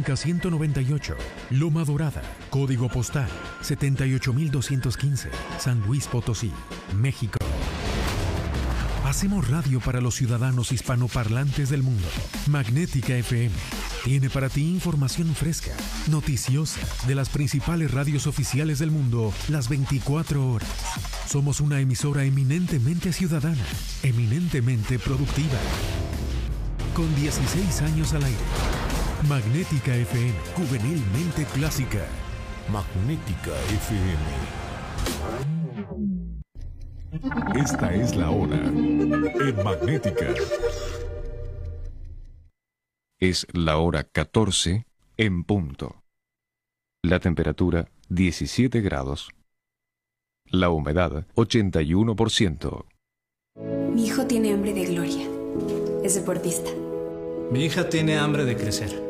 Blanca 198, Loma Dorada, código postal 78215, San Luis Potosí, México. Hacemos radio para los ciudadanos hispanoparlantes del mundo. Magnética FM tiene para ti información fresca, noticiosa, de las principales radios oficiales del mundo las 24 horas. Somos una emisora eminentemente ciudadana, eminentemente productiva. Con 16 años al aire. Magnética FM, juvenilmente clásica. Magnética FM. Esta es la hora en Magnética. Es la hora 14 en punto. La temperatura 17 grados. La humedad 81%. Mi hijo tiene hambre de gloria. Es deportista. Mi hija tiene hambre de crecer.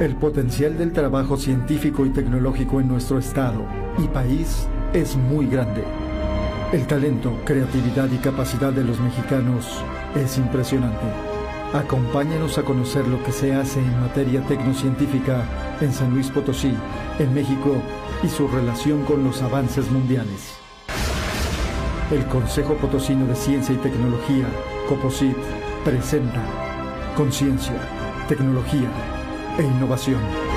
El potencial del trabajo científico y tecnológico en nuestro estado y país es muy grande. El talento, creatividad y capacidad de los mexicanos es impresionante. Acompáñenos a conocer lo que se hace en materia tecnocientífica en San Luis Potosí, en México, y su relación con los avances mundiales. El Consejo Potosino de Ciencia y Tecnología, COPOSIT, presenta Conciencia, Tecnología e Innovación.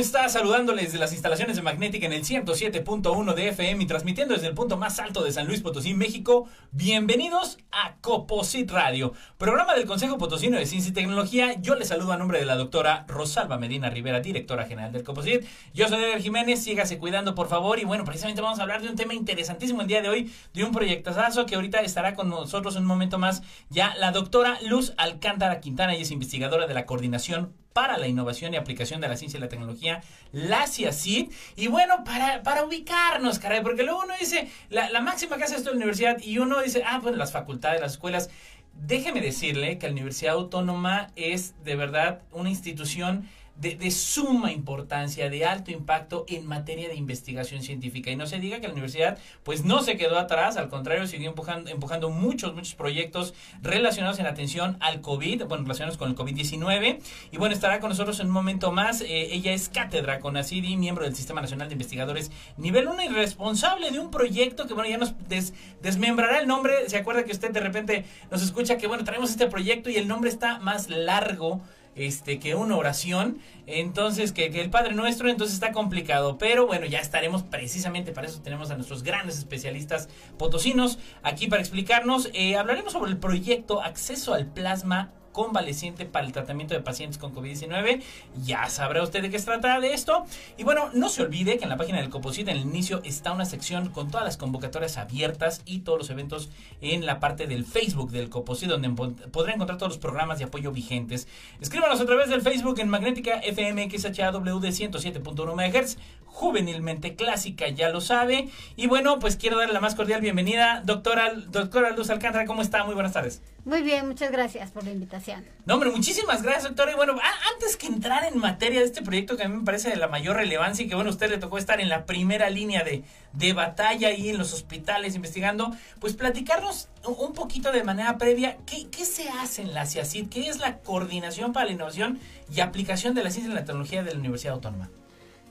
Tardes. ¿Cómo estás? Saludándoles de las instalaciones de Magnética en el 107.1 de FM y transmitiendo desde el punto más alto de San Luis Potosí, México. Bienvenidos a Coposit Radio, programa del Consejo Potosino de Ciencia y Tecnología. Yo les saludo a nombre de la doctora Rosalba Medina Rivera, directora general del Coposit. Yo soy Eder Jiménez, sígase cuidando por favor. Y bueno, precisamente vamos a hablar de un tema interesantísimo el día de hoy, de un proyectazo que ahorita estará con nosotros un momento más ya la doctora Luz Alcántara Quintana, y es investigadora de la coordinación para la innovación y aplicación de la ciencia y la tecnología, la CIACID. Y bueno, para, para ubicarnos, caray, porque luego uno dice, la, la máxima que hace esto la universidad, y uno dice, ah, pues las facultades, las escuelas. Déjeme decirle que la Universidad Autónoma es de verdad una institución de, suma importancia, de alto impacto en materia de investigación científica. Y no se diga que la universidad pues no se quedó atrás, al contrario, siguió empujando, empujando muchos, muchos proyectos relacionados en atención al COVID, bueno, relacionados con el COVID-19. Y bueno, estará con nosotros en un momento más. Eh, ella es cátedra con ACIDI, miembro del Sistema Nacional de Investigadores Nivel 1 y responsable de un proyecto que, bueno, ya nos des, desmembrará el nombre. ¿Se acuerda que usted de repente nos escucha que, bueno, traemos este proyecto y el nombre está más largo? Este que una oración, entonces que, el Padre Nuestro, entonces está complicado, pero bueno, ya estaremos precisamente para eso tenemos a nuestros grandes especialistas potosinos aquí para explicarnos. Eh, hablaremos sobre el proyecto Acceso al Plasma convaleciente para el tratamiento de pacientes con COVID-19. Ya sabrá usted de qué se trata de esto. Y bueno, no se olvide que en la página del Coposit en el inicio está una sección con todas las convocatorias abiertas y todos los eventos en la parte del Facebook del Coposit, donde podrá encontrar todos los programas de apoyo vigentes. Escríbanos a través del Facebook en Magnética FM XHAW de 107.1 MHz, juvenilmente clásica, ya lo sabe. Y bueno, pues quiero darle la más cordial bienvenida, doctora, doctora Luz Alcántara, ¿cómo está? Muy buenas tardes. Muy bien, muchas gracias por la invitación. No, hombre, muchísimas gracias, doctora. Y bueno, antes que entrar en materia de este proyecto que a mí me parece de la mayor relevancia y que, bueno, a usted le tocó estar en la primera línea de, de batalla ahí en los hospitales investigando, pues platicarnos un poquito de manera previa qué, qué se hace en la CIACID, qué es la Coordinación para la Innovación y Aplicación de la Ciencia y la Tecnología de la Universidad Autónoma.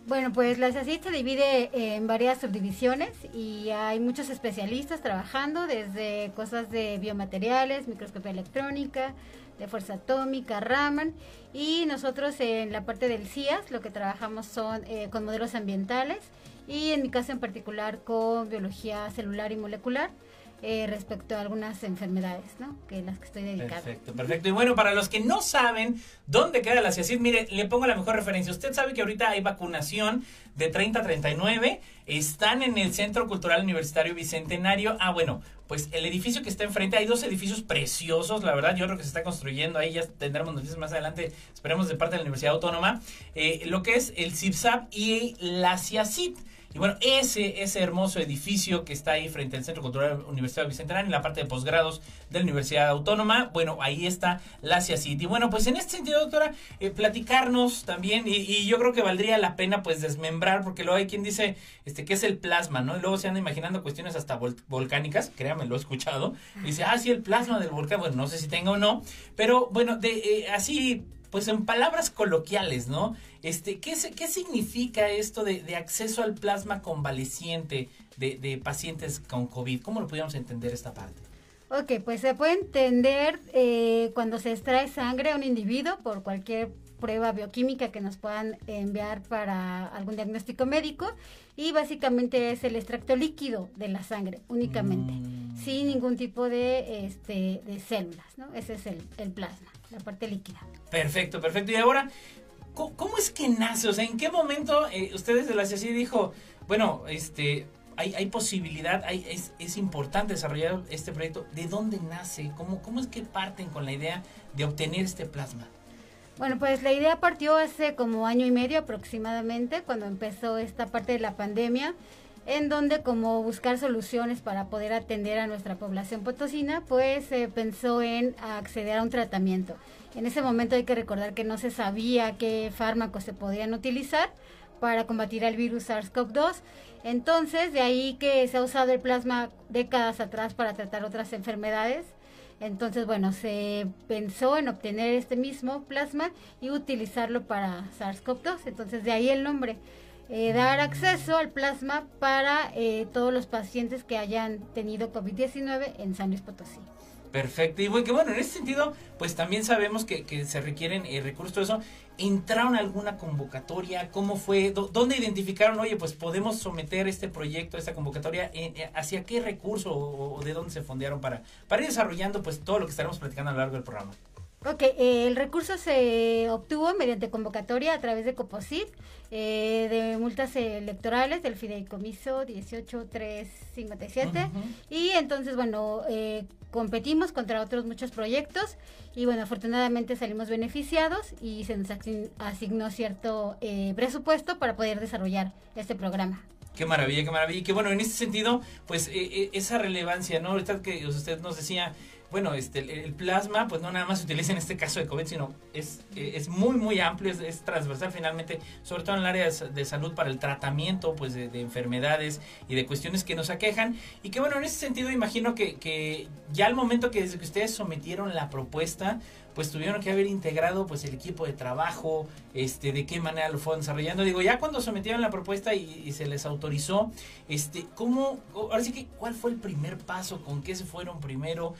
Bueno, pues la CIACID se divide en varias subdivisiones y hay muchos especialistas trabajando desde cosas de biomateriales, microscopía electrónica, de fuerza atómica, Raman. Y nosotros en la parte del CIAS lo que trabajamos son eh, con modelos ambientales y en mi caso en particular con biología celular y molecular eh, respecto a algunas enfermedades, ¿no? Que las que estoy dedicada. Perfecto, perfecto. Y bueno, para los que no saben dónde queda la CIACID, mire, le pongo la mejor referencia. Usted sabe que ahorita hay vacunación de 30 a 39. Están en el Centro Cultural Universitario Bicentenario. Ah, bueno, pues el edificio que está enfrente, hay dos edificios preciosos, la verdad, yo creo que se está construyendo ahí, ya tendremos noticias más adelante, esperemos de parte de la Universidad Autónoma, eh, lo que es el CIPSAP y la CIACID. Y bueno, ese, ese hermoso edificio que está ahí frente al Centro Cultural Universidad Bicentenario, en la parte de posgrados de la Universidad Autónoma, bueno, ahí está la CIACIT. Y bueno, pues en este sentido, doctora, eh, platicarnos también, y, yo creo que valdría la pena pues desmembrar, porque luego hay quien dice este que es el plasma, ¿no? Y luego se anda imaginando cuestiones hasta volcánicas, créame, lo he escuchado. Y dice, ah, sí, el plasma del volcán, bueno, no sé si tenga o no, pero bueno, de eh, así pues en palabras coloquiales, ¿no? Este, ¿qué, qué significa esto de, acceso al plasma convaleciente de, pacientes con COVID? ¿Cómo lo podríamos entender esta parte? Ok, pues se puede entender eh, cuando se extrae sangre a un individuo por cualquier prueba bioquímica que nos puedan enviar para algún diagnóstico médico y básicamente es el extracto líquido de la sangre únicamente, mm. sin ningún tipo de, este, de células, ¿no? Ese es el, el plasma la parte líquida. Perfecto, perfecto. Y ahora, ¿cómo, es que nace? O sea, ¿en qué momento eh, ustedes de la CIACI dijo, bueno, este, hay, hay posibilidad, hay, es, es, importante desarrollar este proyecto? ¿De dónde nace? ¿Cómo, ¿Cómo es que parten con la idea de obtener este plasma? Bueno, pues la idea partió hace como año y medio aproximadamente, cuando empezó esta parte de la pandemia en donde como buscar soluciones para poder atender a nuestra población potosina, pues se pensó en acceder a un tratamiento. En ese momento hay que recordar que no se sabía qué fármacos se podían utilizar para combatir el virus SARS-CoV-2. Entonces, de ahí que se ha usado el plasma décadas atrás para tratar otras enfermedades. Entonces, bueno, se pensó en obtener este mismo plasma y utilizarlo para SARS-CoV-2. Entonces, de ahí el nombre. Eh, dar acceso al plasma para eh, todos los pacientes que hayan tenido COVID-19 en San Luis Potosí. Perfecto. Y bueno, en ese sentido, pues también sabemos que, que se requieren eh, recursos todo eso. ¿Entraron a alguna convocatoria? ¿Cómo fue? ¿Dónde identificaron, oye, pues podemos someter este proyecto, esta convocatoria? ¿Hacia qué recurso o, de dónde se fondearon para, para ir desarrollando pues todo lo que estaremos platicando a lo largo del programa? Ok, eh, el recurso se obtuvo mediante convocatoria a través de COPOSIT, eh, de multas electorales del fideicomiso 18357. Y entonces, bueno, eh, competimos contra otros muchos proyectos y, bueno, afortunadamente salimos beneficiados y se nos asignó cierto presupuesto para poder desarrollar este programa. Qué maravilla, qué maravilla. Y que bueno, en ese sentido, pues esa relevancia, ¿no? Ahorita que usted nos decía, bueno, este, el, plasma, pues no nada más se utiliza en este caso de COVID, sino es, eh, es muy, muy amplio, es, transversal finalmente, sobre todo en el área de, salud para el tratamiento, pues, de, enfermedades y de cuestiones que nos aquejan. Y que, bueno, en ese sentido, imagino que, que ya al momento que desde que ustedes sometieron la propuesta, pues tuvieron que haber integrado pues el equipo de trabajo, este, de qué manera lo fueron desarrollando. Digo, ya cuando sometieron la propuesta y, y, se les autorizó, este, ¿cómo, ahora sí que, cuál fue el primer paso? ¿Con qué se fueron primero?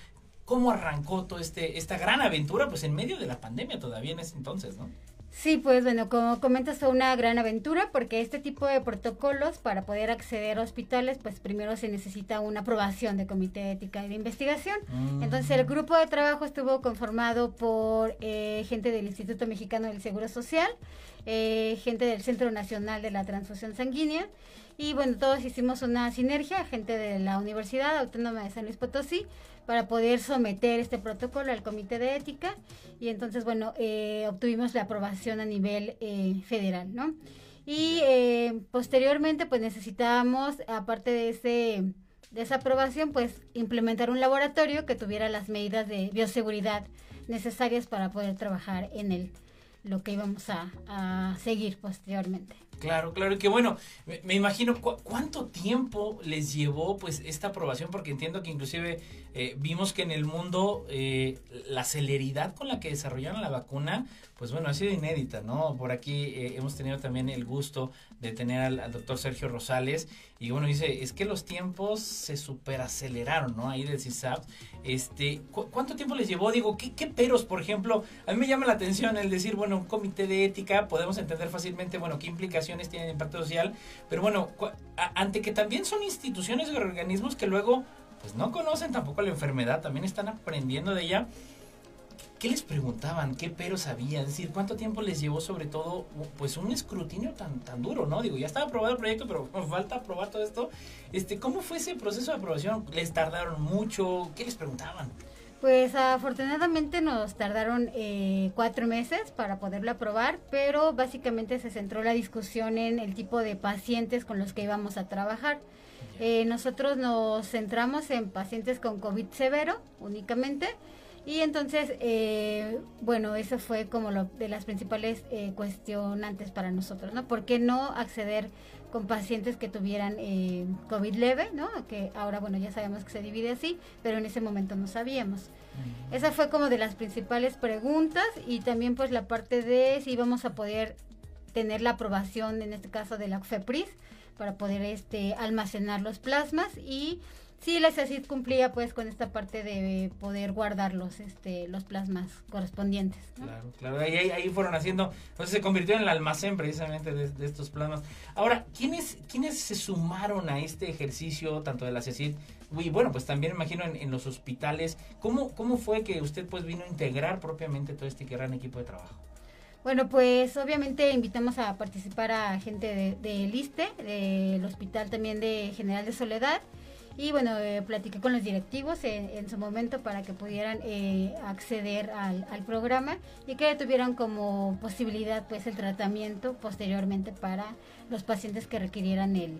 Cómo arrancó toda este, esta gran aventura, pues en medio de la pandemia todavía en ese entonces, ¿no? Sí, pues bueno, como comentas, fue una gran aventura porque este tipo de protocolos para poder acceder a hospitales, pues primero se necesita una aprobación de comité de ética y de investigación. Mm. Entonces el grupo de trabajo estuvo conformado por eh, gente del Instituto Mexicano del Seguro Social, eh, gente del Centro Nacional de la Transfusión Sanguínea. Y bueno, todos hicimos una sinergia, gente de la Universidad Autónoma de San Luis Potosí, para poder someter este protocolo al comité de ética. Y entonces, bueno, eh, obtuvimos la aprobación a nivel eh, federal, ¿no? Y eh, posteriormente, pues necesitábamos, aparte de ese desaprobación, pues implementar un laboratorio que tuviera las medidas de bioseguridad necesarias para poder trabajar en el lo que íbamos a, a seguir posteriormente. Claro, claro, y que bueno, me, imagino cuánto tiempo les llevó pues esta aprobación, porque entiendo que inclusive eh, vimos que en el mundo eh, la celeridad con la que desarrollaron la vacuna, pues bueno, ha sido inédita, ¿no? Por aquí eh, hemos tenido también el gusto de tener al, doctor Sergio Rosales, y bueno, dice, es que los tiempos se superaceleraron, ¿no? Ahí del CISAP. Este, ¿Cuánto tiempo les llevó? Digo, ¿qué, ¿qué peros, por ejemplo? A mí me llama la atención el decir, bueno, un comité de ética, podemos entender fácilmente, bueno, qué implicaciones tienen impacto social, pero bueno, ante que también son instituciones y organismos que luego pues no conocen tampoco la enfermedad, también están aprendiendo de ella. ¿Qué les preguntaban? ¿Qué peros había? Es decir, ¿cuánto tiempo les llevó sobre todo pues un escrutinio tan, tan duro, no? Digo, ya estaba aprobado el proyecto, pero falta aprobar todo esto. Este, ¿Cómo fue ese proceso de aprobación? ¿Les tardaron mucho? ¿Qué les preguntaban? Pues afortunadamente nos tardaron eh, cuatro meses para poderlo aprobar, pero básicamente se centró la discusión en el tipo de pacientes con los que íbamos a trabajar. Eh, nosotros nos centramos en pacientes con COVID severo únicamente y entonces, eh, bueno, eso fue como lo de las principales cuestionantes para nosotros, ¿no? ¿Por qué no acceder con pacientes que tuvieran eh, COVID leve, ¿no? Que ahora, bueno, ya sabemos que se divide así, pero en ese momento no sabíamos. Esa fue como de las principales preguntas y también pues la parte de si íbamos a poder tener la aprobación, en este caso de la FEPRIS, para poder este almacenar los plasmas y sí la CECID cumplía pues con esta parte de poder guardar los este los plasmas correspondientes claro claro ahí, ahí, fueron haciendo entonces se convirtió en el almacén precisamente de, estos plasmas. Ahora quiénes quiénes se sumaron a este ejercicio tanto de la CECID y bueno pues también imagino en, los hospitales cómo cómo fue que usted pues vino a integrar propiamente todo este gran equipo de trabajo bueno, pues obviamente invitamos a participar a gente del de, ISTE, del Hospital también de General de Soledad, y bueno, eh, platiqué con los directivos en, su momento para que pudieran eh, acceder al, programa y que tuvieran como posibilidad pues el tratamiento posteriormente para los pacientes que requirieran el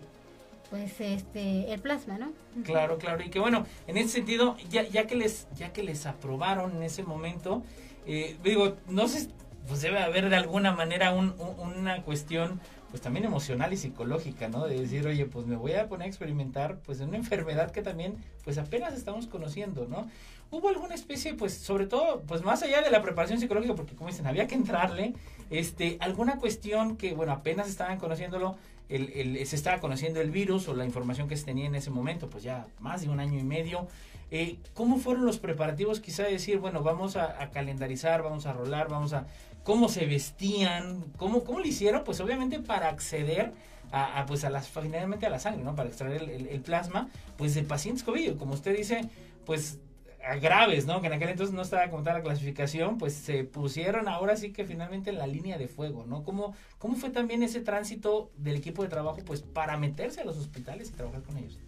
pues este el plasma, ¿no? Claro, claro, y que bueno, en ese sentido, ya, ya que les ya que les aprobaron en ese momento, eh, digo, no sé, pues debe haber de alguna manera una cuestión pues también emocional y psicológica, ¿no? De decir, oye, pues me voy a poner a experimentar pues una enfermedad que también pues apenas estamos conociendo, ¿no? Hubo alguna especie, pues sobre todo, pues más allá de la preparación psicológica, porque como dicen, había que entrarle, este, alguna cuestión que, bueno, apenas estaban conociéndolo, el, el, se estaba conociendo el virus o la información que se tenía en ese momento, pues ya más de un año y medio. Eh, ¿Cómo fueron los preparativos? Quizá decir, bueno, vamos a calendarizar, vamos a rolar, vamos a cómo se vestían, cómo, cómo lo hicieron, pues obviamente para acceder a, pues a las, finalmente a la sangre, ¿no? Para extraer el, plasma, pues de pacientes COVID, como usted dice, pues a graves, ¿no? Que en aquel entonces no estaba como tal la clasificación, pues se pusieron ahora sí que finalmente en la línea de fuego, ¿no? ¿Cómo, cómo fue también ese tránsito del equipo de trabajo, pues para meterse a los hospitales y trabajar con ellos?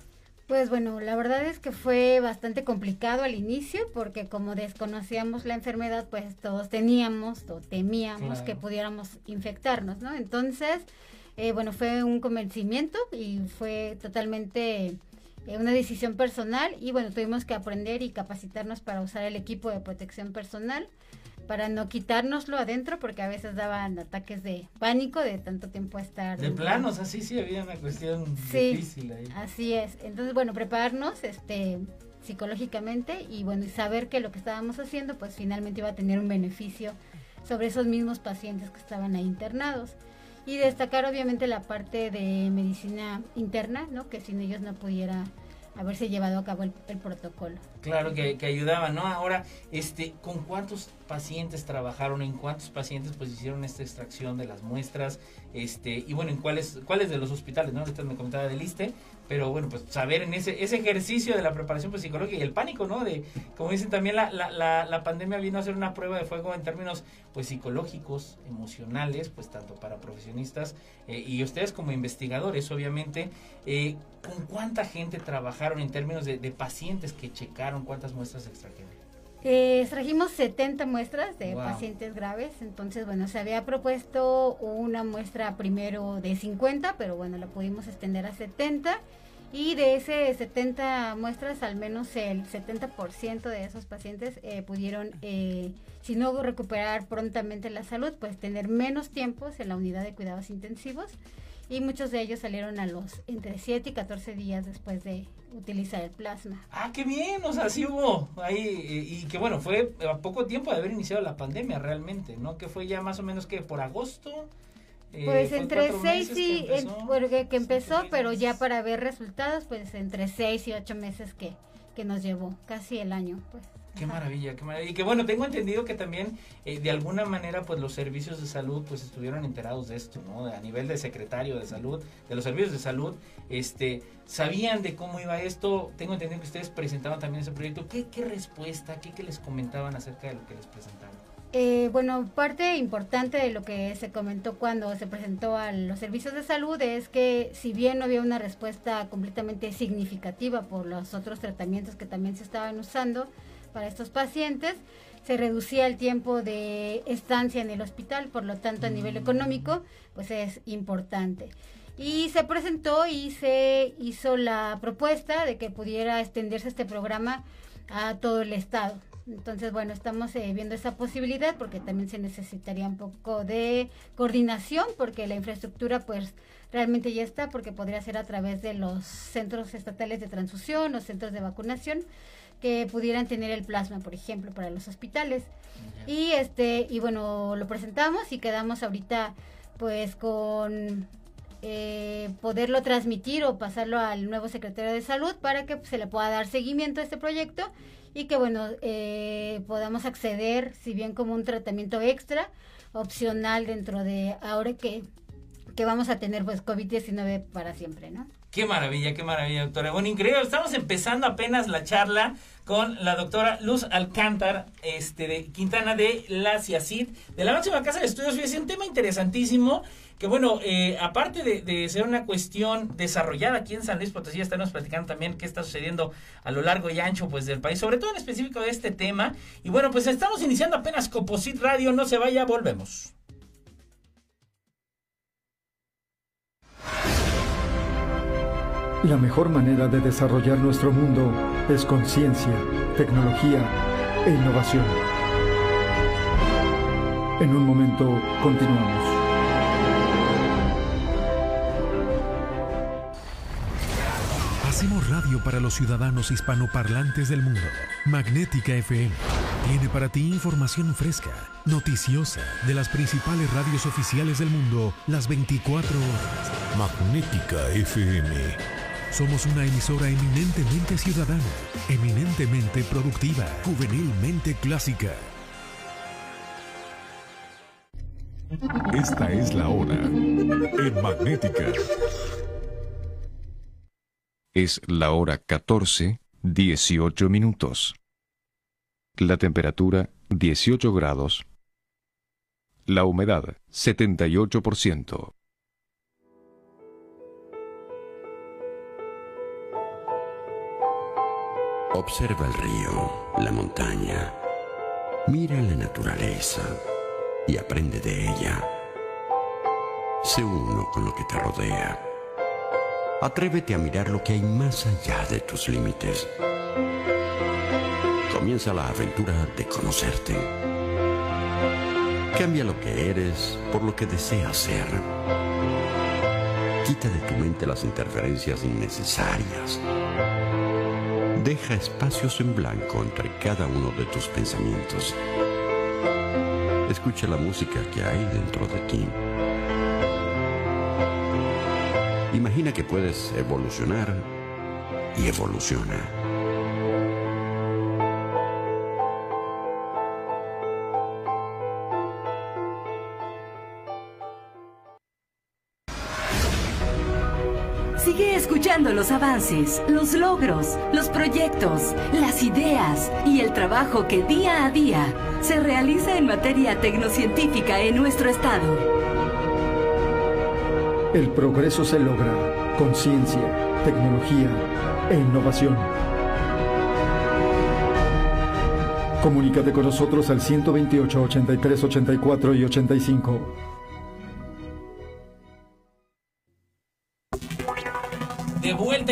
Pues bueno, la verdad es que fue bastante complicado al inicio porque como desconocíamos la enfermedad, pues todos teníamos o temíamos que pudiéramos infectarnos, ¿no? Entonces, eh, bueno, fue un convencimiento y fue totalmente eh, una decisión personal y bueno, tuvimos que aprender y capacitarnos para usar el equipo de protección personal para no quitárnoslo adentro porque a veces daban ataques de pánico de tanto tiempo estar de planos así sí había una cuestión difícil ahí así es entonces bueno prepararnos este psicológicamente y bueno y saber que lo que estábamos haciendo pues finalmente iba a tener un beneficio sobre esos mismos pacientes que estaban ahí internados y destacar obviamente la parte de medicina interna no que sin ellos no pudiera haberse llevado a cabo el, protocolo. Claro que, que, ayudaba, ¿no? Ahora, este, ¿con cuántos pacientes trabajaron? ¿En cuántos pacientes pues hicieron esta extracción de las muestras? Este, y bueno, ¿en cuáles, cuáles de los hospitales, no? Ahorita me comentaba del ISTE, pero bueno, pues saber en ese, ese ejercicio de la preparación pues, psicológica y el pánico, ¿no? De, como dicen también, la, la, la, pandemia vino a ser una prueba de fuego en términos pues psicológicos, emocionales, pues tanto para profesionistas eh, y ustedes como investigadores, obviamente, eh, ¿con cuánta gente trabajaron en términos de, pacientes que checaron cuántas muestras extrajeron? Eh, extrajimos 70 muestras de pacientes graves, entonces bueno, se había propuesto una muestra primero de 50, pero bueno, la pudimos extender a 70 y de ese 70 muestras, al menos el 70% de esos pacientes eh, pudieron, eh, si no recuperar prontamente la salud, pues tener menos tiempos en la unidad de cuidados intensivos y muchos de ellos salieron a los entre 7 y 14 días después de utilizar el plasma. Ah, qué bien, o sea, sí hubo ahí, y, que bueno, fue a poco tiempo de haber iniciado la pandemia realmente, ¿no? Que fue ya más o menos que por agosto. Eh, pues entre 6 y, que empezó, bueno, que, empezó pero ya para ver resultados, pues entre 6 y 8 meses que, que nos llevó, casi el año, pues. Qué maravilla, qué maravilla. Y que bueno, tengo entendido que también eh, de alguna manera pues los servicios de salud pues estuvieron enterados de esto, ¿no? A nivel de secretario de salud, de los servicios de salud, este, sabían de cómo iba esto. Tengo entendido que ustedes presentaban también ese proyecto. ¿Qué, qué respuesta, qué, qué les comentaban acerca de lo que les presentaron? Eh, bueno, parte importante de lo que se comentó cuando se presentó a los servicios de salud es que si bien no había una respuesta completamente significativa por los otros tratamientos que también se estaban usando, para estos pacientes, se reducía el tiempo de estancia en el hospital, por lo tanto a nivel económico, pues es importante. Y se presentó y se hizo la propuesta de que pudiera extenderse este programa a todo el estado. Entonces, bueno, estamos eh, viendo esa posibilidad porque también se necesitaría un poco de coordinación porque la infraestructura pues realmente ya está porque podría ser a través de los centros estatales de transfusión, los centros de vacunación que pudieran tener el plasma, por ejemplo, para los hospitales. Y este y bueno, lo presentamos y quedamos ahorita pues con eh, poderlo transmitir o pasarlo al nuevo secretario de salud para que se le pueda dar seguimiento a este proyecto y que bueno eh, podamos acceder si bien como un tratamiento extra opcional dentro de ahora que que vamos a tener pues COVID-19 para siempre, ¿no? Qué maravilla, qué maravilla, doctora. Bueno, increíble. Estamos empezando apenas la charla con la doctora Luz Alcántar, este, de Quintana de la CIACID, de la máxima casa de estudios. Es un tema interesantísimo que, bueno, eh, aparte de, ser una cuestión desarrollada aquí en San Luis Potosí, estamos platicando también qué está sucediendo a lo largo y ancho pues del país, sobre todo en específico de este tema. Y bueno, pues estamos iniciando apenas Coposit Radio. No se vaya, volvemos. La mejor manera de desarrollar nuestro mundo es con ciencia, tecnología e innovación. En un momento continuamos. Hacemos radio para los ciudadanos hispanoparlantes del mundo. Magnética FM tiene para ti información fresca, noticiosa, de las principales radios oficiales del mundo las 24 horas. Magnética FM somos una emisora eminentemente ciudadana, eminentemente productiva, juvenilmente clásica. Esta es la hora en Magnética. Es la hora 14, 18 minutos. La temperatura 18 grados. La humedad 78%. Observa el río, la montaña, mira la naturaleza y aprende de ella. Sé uno con lo que te rodea. Atrévete a mirar lo que hay más allá de tus límites. Comienza la aventura de conocerte. Cambia lo que eres por lo que deseas ser. Quita de tu mente las interferencias innecesarias Deja espacios en blanco entre cada uno de tus pensamientos. Escucha la música que hay dentro de ti. Imagina que puedes evolucionar y evoluciona. Los avances, los logros, los proyectos, las ideas y el trabajo que día a día se realiza en materia tecnocientífica en nuestro estado. El progreso se logra con ciencia, tecnología e innovación. Comunícate con nosotros al 128 83 84 y 85.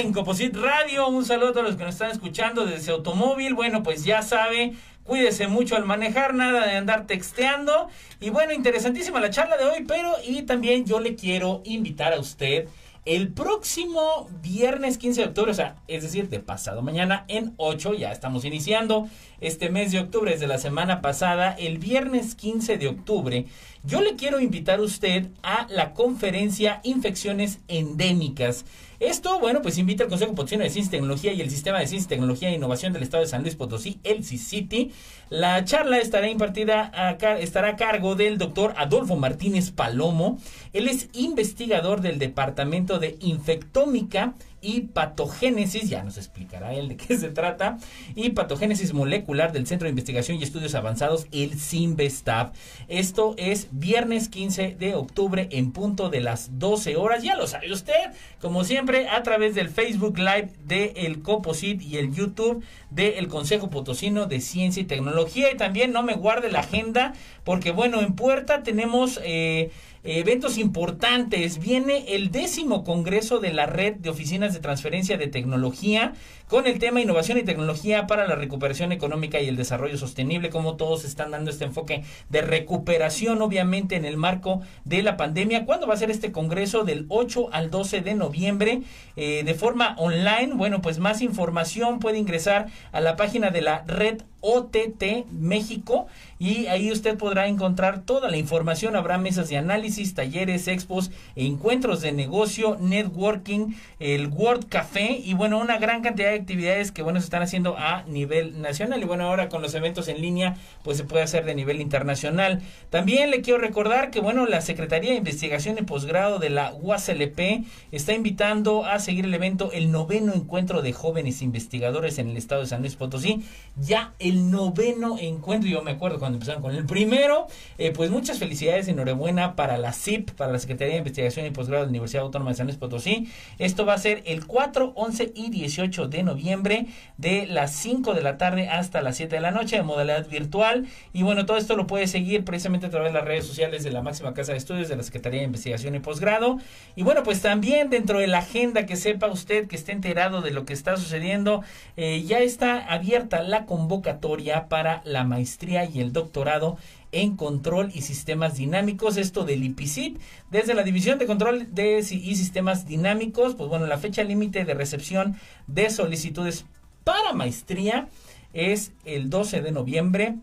En Coposit Radio. Un saludo a todos los que nos están escuchando desde automóvil. Bueno, pues ya sabe, cuídese mucho al manejar, nada de andar texteando. Y bueno, interesantísima la charla de hoy, pero y también yo le quiero invitar a usted el próximo viernes 15 de octubre, o sea, es decir, de pasado mañana en 8, ya estamos iniciando este mes de octubre, desde la semana pasada, el viernes 15 de octubre, yo le quiero invitar a usted a la conferencia Infecciones Endémicas. Esto, bueno, pues invita al Consejo Potosino de Ciencia y Tecnología y el Sistema de Ciencia, Tecnología e Innovación del Estado de San Luis Potosí, el CICITI. La charla estará impartida, a, estará a cargo del doctor Adolfo Martínez Palomo. Él es investigador del Departamento de Infectómica y patogénesis, ya nos explicará él de qué se trata, y patogénesis molecular del Centro de Investigación y Estudios Avanzados, el CIMBESTAB. Esto es viernes 15 de octubre en punto de las 12 horas, ya lo sabe usted, como siempre, a través del Facebook Live de El Coposit y el YouTube del el Consejo Potosino de Ciencia y Tecnología. Y también no me guarde la agenda, porque bueno, en puerta tenemos... Eh, eventos importantes. Viene el décimo congreso de la red de oficinas de transferencia de tecnología con el tema innovación y tecnología para la recuperación económica y el desarrollo sostenible, como todos están dando este enfoque de recuperación, obviamente en el marco de la pandemia. ¿Cuándo va a ser este congreso? Del 8 al 12 de noviembre, eh, de forma online. Bueno, pues más información puede ingresar a la página de la red OTT México y ahí usted podrá encontrar toda la información. Habrá mesas de análisis, talleres, expos, encuentros de negocio, networking, el World Café y bueno, una gran cantidad de actividades que bueno se están haciendo a nivel nacional y bueno, ahora con los eventos en línea pues se puede hacer de nivel internacional. También le quiero recordar que bueno, la Secretaría de Investigación y Posgrado de la UASLP está invitando a seguir el evento el noveno encuentro de jóvenes investigadores en el estado de San Luis Potosí. Ya el noveno encuentro, yo me acuerdo cuando empezaron con el primero, eh, pues muchas felicidades, enhorabuena para la CIP, para la Secretaría de Investigación y Posgrado de la Universidad Autónoma de San Luis Potosí. Esto va a ser el 4, 11 y 18 de noviembre de las 5 de la tarde hasta las 7 de la noche en modalidad virtual. Y bueno, todo esto lo puede seguir precisamente a través de las redes sociales de la máxima casa de estudios de la Secretaría de Investigación y Posgrado. Y bueno, pues también dentro de la agenda que sepa usted, que esté enterado de lo que está sucediendo, eh, ya está abierta la convocatoria para la maestría y el doctorado en control y sistemas dinámicos, esto del IPICIT, desde la División de Control de y Sistemas Dinámicos, pues bueno, la fecha límite de recepción de solicitudes para maestría es el 12 de noviembre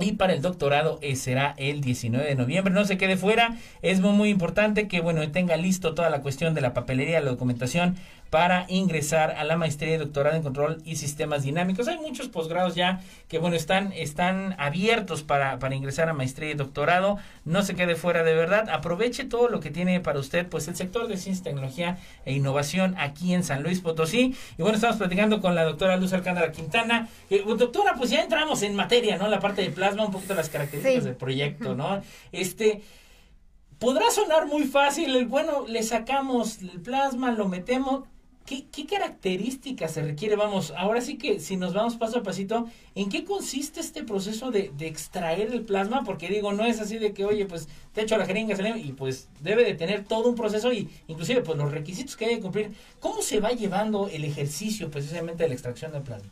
y para el doctorado eh, será el 19 de noviembre. No se quede fuera. Es muy, muy importante que, bueno, tenga listo toda la cuestión de la papelería, la documentación para ingresar a la maestría y doctorado en control y sistemas dinámicos. Hay muchos posgrados ya que, bueno, están, están abiertos para, para ingresar a maestría y doctorado. No se quede fuera de verdad. Aproveche todo lo que tiene para usted, pues el sector de ciencia, tecnología e innovación aquí en San Luis Potosí. Y bueno, estamos platicando con la doctora Luz Alcántara Quintana. Eh, doctora, pues ya entramos en materia, ¿no? La parte de plasma, un poquito las características del proyecto, ¿no? Este podrá sonar muy fácil, bueno, le sacamos el plasma, lo metemos, ¿Qué, características se requiere? Vamos, ahora sí que si nos vamos paso a pasito, ¿en qué consiste este proceso de, extraer el plasma? Porque digo, no es así de que, oye, pues te echo la jeringa y pues debe de tener todo un proceso y inclusive pues los requisitos que hay que cumplir. ¿Cómo se va llevando el ejercicio precisamente de la extracción del plasma?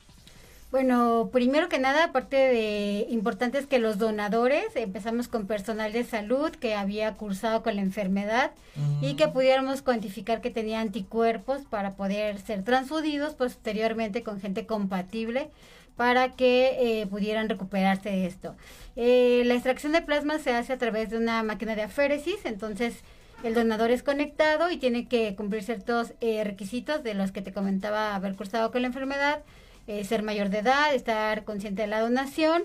Bueno, primero que nada, aparte de importante es que los donadores, empezamos con personal de salud que había cursado con la enfermedad y que pudiéramos cuantificar que tenía anticuerpos para poder ser transfundidos posteriormente con gente compatible para que eh, pudieran recuperarse de esto. Eh, la extracción de plasma se hace a través de una máquina de aféresis, entonces el donador es conectado y tiene que cumplir ciertos eh, requisitos de los que te comentaba haber cursado con la enfermedad, eh, ser mayor de edad, estar consciente de la donación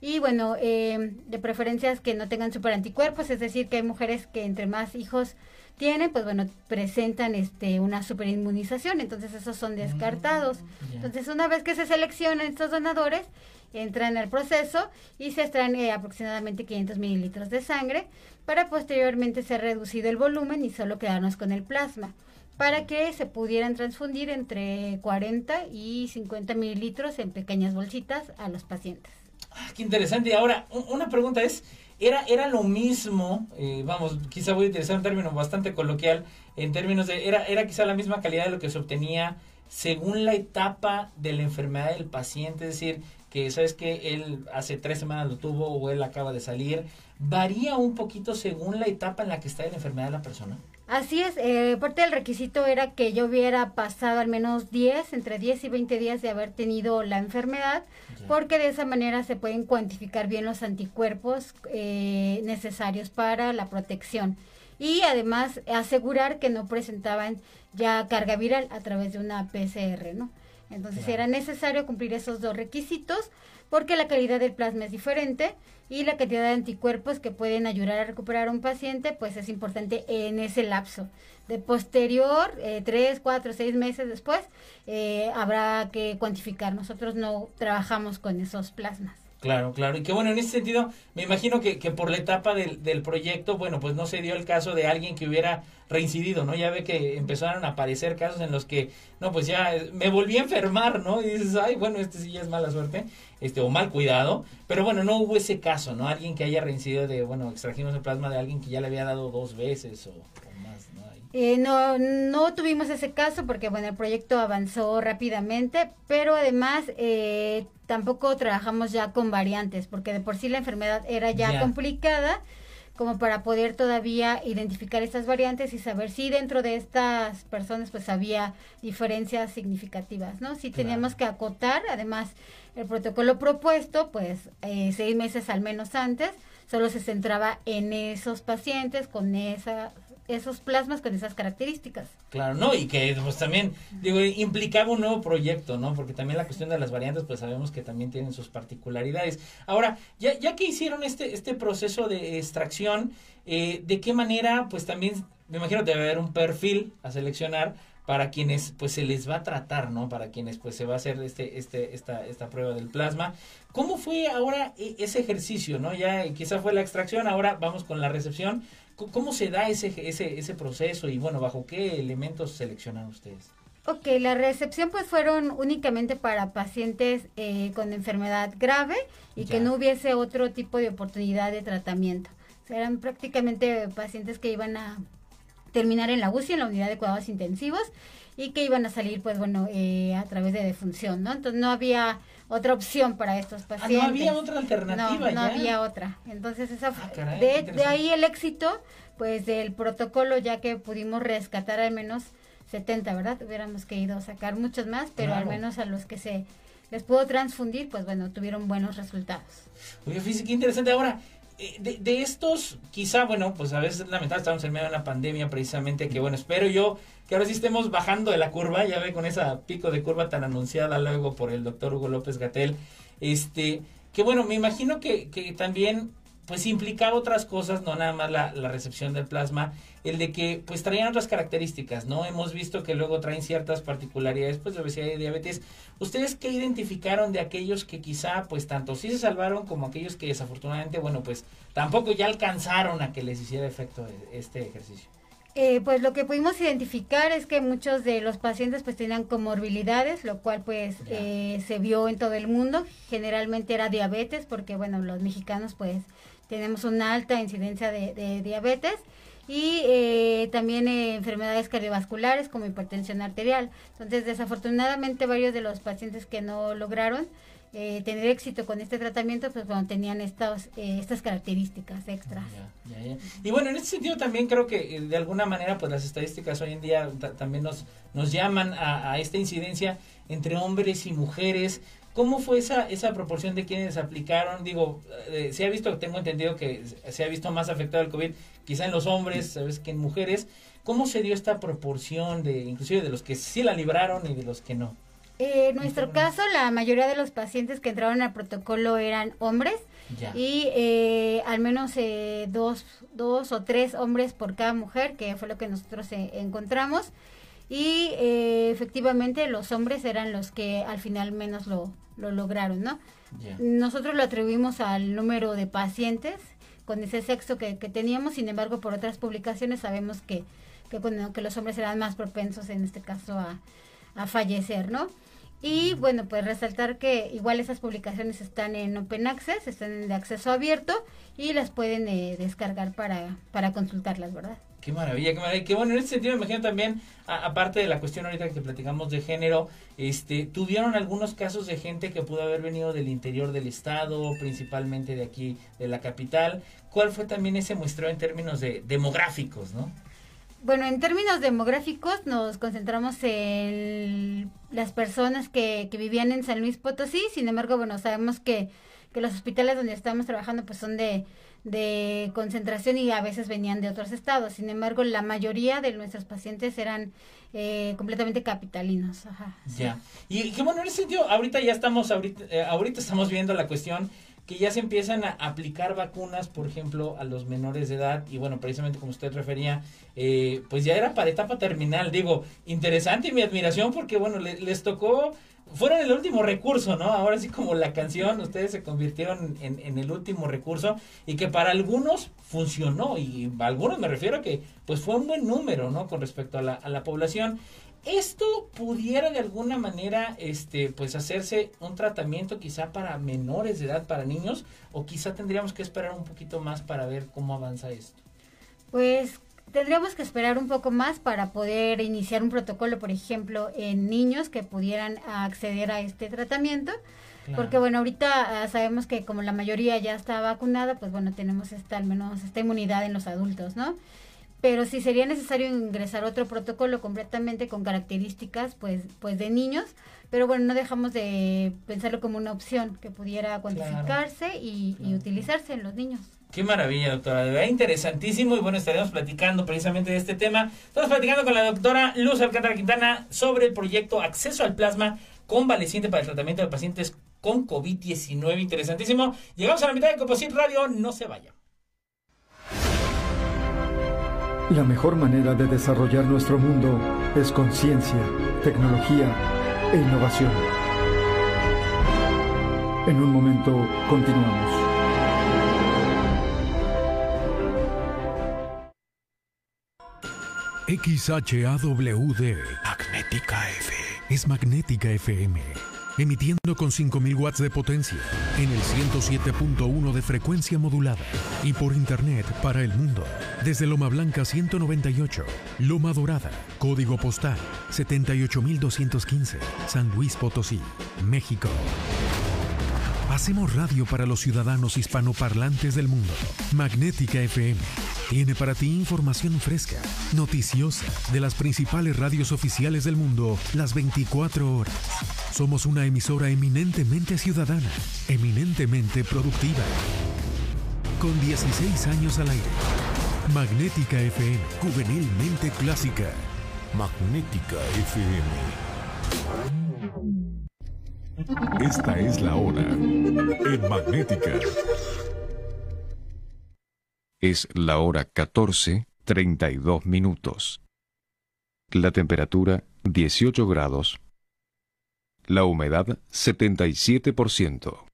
y bueno, eh, de preferencias que no tengan superanticuerpos, es decir, que hay mujeres que entre más hijos tienen, pues bueno, presentan este una superinmunización, entonces esos son descartados. Mm, entonces, una vez que se seleccionan estos donadores, entran al proceso y se extraen eh, aproximadamente 500 mililitros de sangre para posteriormente ser reducido el volumen y solo quedarnos con el plasma para que se pudieran transfundir entre 40 y 50 mililitros en pequeñas bolsitas a los pacientes. Ah, qué interesante. Ahora, una pregunta es, era, era lo mismo, eh, vamos, quizá voy a utilizar un término bastante coloquial, en términos de, era, era quizá la misma calidad de lo que se obtenía según la etapa de la enfermedad del paciente, es decir, que sabes que él hace tres semanas lo tuvo o él acaba de salir, varía un poquito según la etapa en la que está la enfermedad de la persona. Así es, eh, parte del requisito era que yo hubiera pasado al menos 10, entre 10 y 20 días de haber tenido la enfermedad, porque de esa manera se pueden cuantificar bien los anticuerpos eh, necesarios para la protección y además asegurar que no presentaban ya carga viral a través de una PCR, ¿no? Entonces era necesario cumplir esos dos requisitos porque la calidad del plasma es diferente y la cantidad de anticuerpos que pueden ayudar a recuperar a un paciente pues es importante en ese lapso. De posterior, eh, tres, cuatro, seis meses después, eh, habrá que cuantificar. Nosotros no trabajamos con esos plasmas. Claro, claro. Y que bueno, en ese sentido, me imagino que, que por la etapa del, del, proyecto, bueno, pues no se dio el caso de alguien que hubiera reincidido, ¿no? Ya ve que empezaron a aparecer casos en los que, no, pues ya me volví a enfermar, ¿no? Y dices, ay, bueno, este sí ya es mala suerte, este, o mal cuidado. Pero bueno, no hubo ese caso, ¿no? Alguien que haya reincidido de, bueno, extrajimos el plasma de alguien que ya le había dado dos veces o, o más. Eh, no, no tuvimos ese caso porque bueno, el proyecto avanzó rápidamente, pero además eh, tampoco trabajamos ya con variantes, porque de por sí la enfermedad era ya complicada como para poder todavía identificar estas variantes y saber si dentro de estas personas pues había diferencias significativas, ¿no? Si teníamos que acotar, además el protocolo propuesto, pues eh, seis meses al menos antes, solo se centraba en esos pacientes con esa, esos plasmas con esas características. Claro, no, y que pues también, digo, implicaba un nuevo proyecto, ¿no? Porque también la cuestión de las variantes, pues sabemos que también tienen sus particularidades. Ahora, ya, ya que hicieron este, este proceso de extracción, eh, ¿de qué manera, pues también, me imagino debe haber un perfil a seleccionar para quienes pues se les va a tratar, ¿no? Para quienes pues se va a hacer este, este, esta, esta prueba del plasma. ¿Cómo fue ahora e- ese ejercicio, no? Ya quizá fue la extracción, ahora vamos con la recepción. ¿Cómo se da ese, ese, ese proceso y bueno, bajo qué elementos seleccionan ustedes? Ok, la recepción pues fueron únicamente para pacientes eh, con enfermedad grave y que no hubiese otro tipo de oportunidad de tratamiento. O sea, eran prácticamente pacientes que iban a terminar en la UCI, en la unidad de cuidados intensivos, y que iban a salir, pues bueno, eh, a través de defunción, ¿no? Entonces no había otra opción para estos Ah, pacientes. no había otra alternativa No, no ya. había otra. Entonces esa fue- Ah, caray, de, de ahí el éxito, pues del protocolo, ya que pudimos rescatar al menos 70, ¿verdad? Hubiéramos querido sacar muchos más, pero al menos a los que se les pudo transfundir, pues bueno, tuvieron buenos resultados. Oye, fíjate qué interesante. Ahora, de, de estos, quizá, bueno, pues a veces es lamentable, estamos en medio de una pandemia precisamente, que bueno, espero yo que ahora sí estemos bajando de la curva, ya ve con esa pico de curva tan anunciada luego por el doctor Hugo López Gatel, este, que bueno, me imagino que, que también pues implicaba otras cosas, no nada más la, la recepción del plasma, el de que pues traían otras características, ¿no? Hemos visto que luego traen ciertas particularidades, pues de obesidad y diabetes. ¿Ustedes qué identificaron de aquellos que quizá pues tanto sí se salvaron como aquellos que desafortunadamente, bueno, pues tampoco ya alcanzaron a que les hiciera efecto este ejercicio? Eh, pues lo que pudimos identificar es que muchos de los pacientes pues tenían comorbilidades, lo cual pues eh, se vio en todo el mundo. Generalmente era diabetes porque bueno, los mexicanos pues tenemos una alta incidencia de, diabetes y eh, también eh, enfermedades cardiovasculares como hipertensión arterial. Entonces desafortunadamente varios de los pacientes que no lograron eh, tener éxito con este tratamiento pues bueno, tenían estos, eh, estas características extras. Y bueno, en ese sentido también creo que eh, de alguna manera pues las estadísticas hoy en día ta- también nos, nos llaman a esta incidencia entre hombres y mujeres. ¿Cómo fue esa, esa proporción de quienes aplicaron? Digo, eh, se ha visto, tengo entendido que se ha visto más afectado el COVID quizá en los hombres, sabes que en mujeres. ¿Cómo se dio esta proporción de inclusive de los que sí la libraron y de los que no? Eh, en nuestro caso, la mayoría de los pacientes que entraron al protocolo eran hombres Ya. y eh, al menos eh, dos, dos o tres hombres por cada mujer, que fue lo que nosotros eh, encontramos. Y eh, efectivamente los hombres eran los que al final menos lo, lo lograron, ¿no? Nosotros lo atribuimos al número de pacientes con ese sexo que, que teníamos, sin embargo, por otras publicaciones sabemos que, que, bueno, que los hombres eran más propensos en este caso a, a fallecer, ¿no? Y bueno, pues resaltar que igual esas publicaciones están en Open Access, están de acceso abierto y las pueden eh, descargar para, para consultarlas, ¿verdad? Qué maravilla, qué maravilla. Qué bueno, en ese sentido me imagino también, aparte de la cuestión ahorita que platicamos de género, este, tuvieron algunos casos de gente que pudo haber venido del interior del estado, principalmente de aquí, de la capital. ¿Cuál fue también ese muestreo en términos de demográficos, no? Bueno, en términos demográficos nos concentramos en las personas que, que vivían en San Luis Potosí, sin embargo, bueno, sabemos que, que los hospitales donde estamos trabajando pues son de, de concentración y a veces venían de otros estados. Sin embargo, la mayoría de nuestros pacientes eran eh, completamente capitalinos. Ajá, ya. Y qué bueno, en ese sentido, ahorita ya estamos, ahorita, eh, ahorita estamos viendo la cuestión que ya se empiezan a aplicar vacunas, por ejemplo, a los menores de edad. Y bueno, precisamente como usted refería, eh, pues ya era para etapa terminal. Digo, interesante mi admiración porque, bueno, les tocó, fueron el último recurso, ¿no? Ahora sí como la canción, ustedes se convirtieron en, el último recurso y que para algunos funcionó. Y algunos me refiero a que pues fue un buen número, ¿no? Con respecto a la, a la población. Esto pudiera de alguna manera, este, pues hacerse un tratamiento quizá para menores de edad, para niños, o quizá tendríamos que esperar un poquito más para ver cómo avanza esto. Pues tendríamos que esperar un poco más para poder iniciar un protocolo, por ejemplo, en niños que pudieran acceder a este tratamiento. Porque bueno, ahorita ah, sabemos que como la mayoría ya está vacunada, pues bueno, tenemos esta, al menos esta inmunidad en los adultos, ¿no? pero si sería necesario ingresar otro protocolo completamente con características pues pues de niños pero bueno no dejamos de pensarlo como una opción que pudiera cuantificarse y, utilizarse en los niños Qué maravilla, doctora. De interesantísimo. Y bueno, estaremos platicando precisamente de este tema. Estamos platicando con la doctora Luz Alcántara Quintana sobre el proyecto Acceso al Plasma convaleciente para el tratamiento de pacientes con COVID-19. Interesantísimo. Llegamos a la mitad de Coposit Radio. No se vaya. La mejor manera de desarrollar nuestro mundo es con ciencia, tecnología e innovación. En un momento continuamos. XHAWD Magnética F es Magnética FM emitiendo con 5000 watts de potencia en el 107.1 de frecuencia modulada y por internet para el mundo. Desde Loma Blanca 198, Loma Dorada, código postal 78215, San Luis Potosí, México. Hacemos radio para los ciudadanos hispanoparlantes del mundo. Magnética FM tiene para ti información fresca, noticiosa, de las principales radios oficiales del mundo las 24 horas. Somos una emisora eminentemente ciudadana, eminentemente productiva. Con 16 años al aire. Magnética FM, juvenilmente clásica. Magnética FM. Esta es la hora en Magnética. Es la hora 14, 32 minutos. La temperatura 18 grados. La humedad 77%.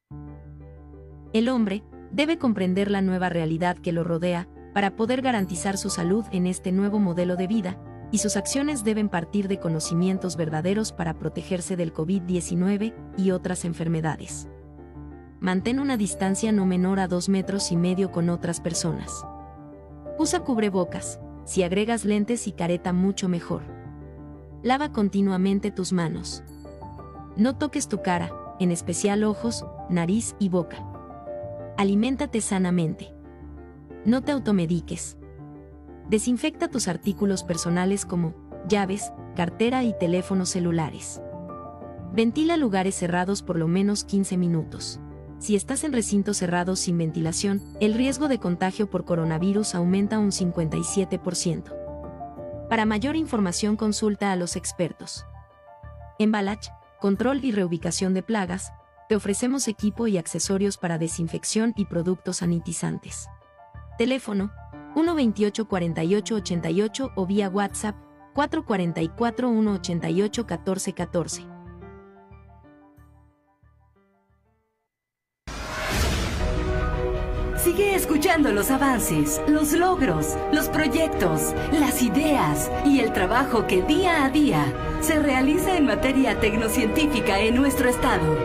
El hombre debe comprender la nueva realidad que lo rodea para poder garantizar su salud en este nuevo modelo de vida y sus acciones deben partir de conocimientos verdaderos para protegerse del COVID-19 y otras enfermedades. Mantén una distancia no menor a dos metros y medio con otras personas. Usa cubrebocas, si agregas lentes y careta mucho mejor. Lava continuamente tus manos. No toques tu cara, en especial ojos, nariz y boca. Aliméntate sanamente. No te automediques. Desinfecta tus artículos personales como llaves, cartera y teléfonos celulares. Ventila lugares cerrados por lo menos 15 minutos. Si estás en recintos cerrados sin ventilación, el riesgo de contagio por coronavirus aumenta un 57%. Para mayor información consulta a los expertos. En Balach, control y reubicación de plagas, te ofrecemos equipo y accesorios para desinfección y productos sanitizantes. Teléfono 128 48 88 o vía WhatsApp 444 188 1414. Sigue escuchando los avances, los logros, los proyectos, las ideas y el trabajo que día a día se realiza en materia tecnocientífica en nuestro estado.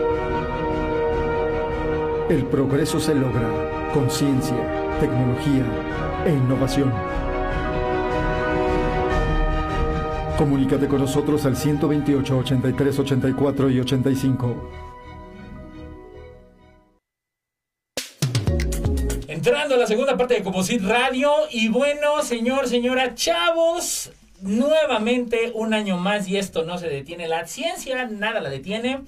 El progreso se logra con ciencia, tecnología e innovación. Comunícate con nosotros al 128 83 84 y 85. Segunda parte de Composit Radio. Y bueno, señor, señora, chavos, nuevamente un año más y esto no se detiene. La ciencia nada la detiene.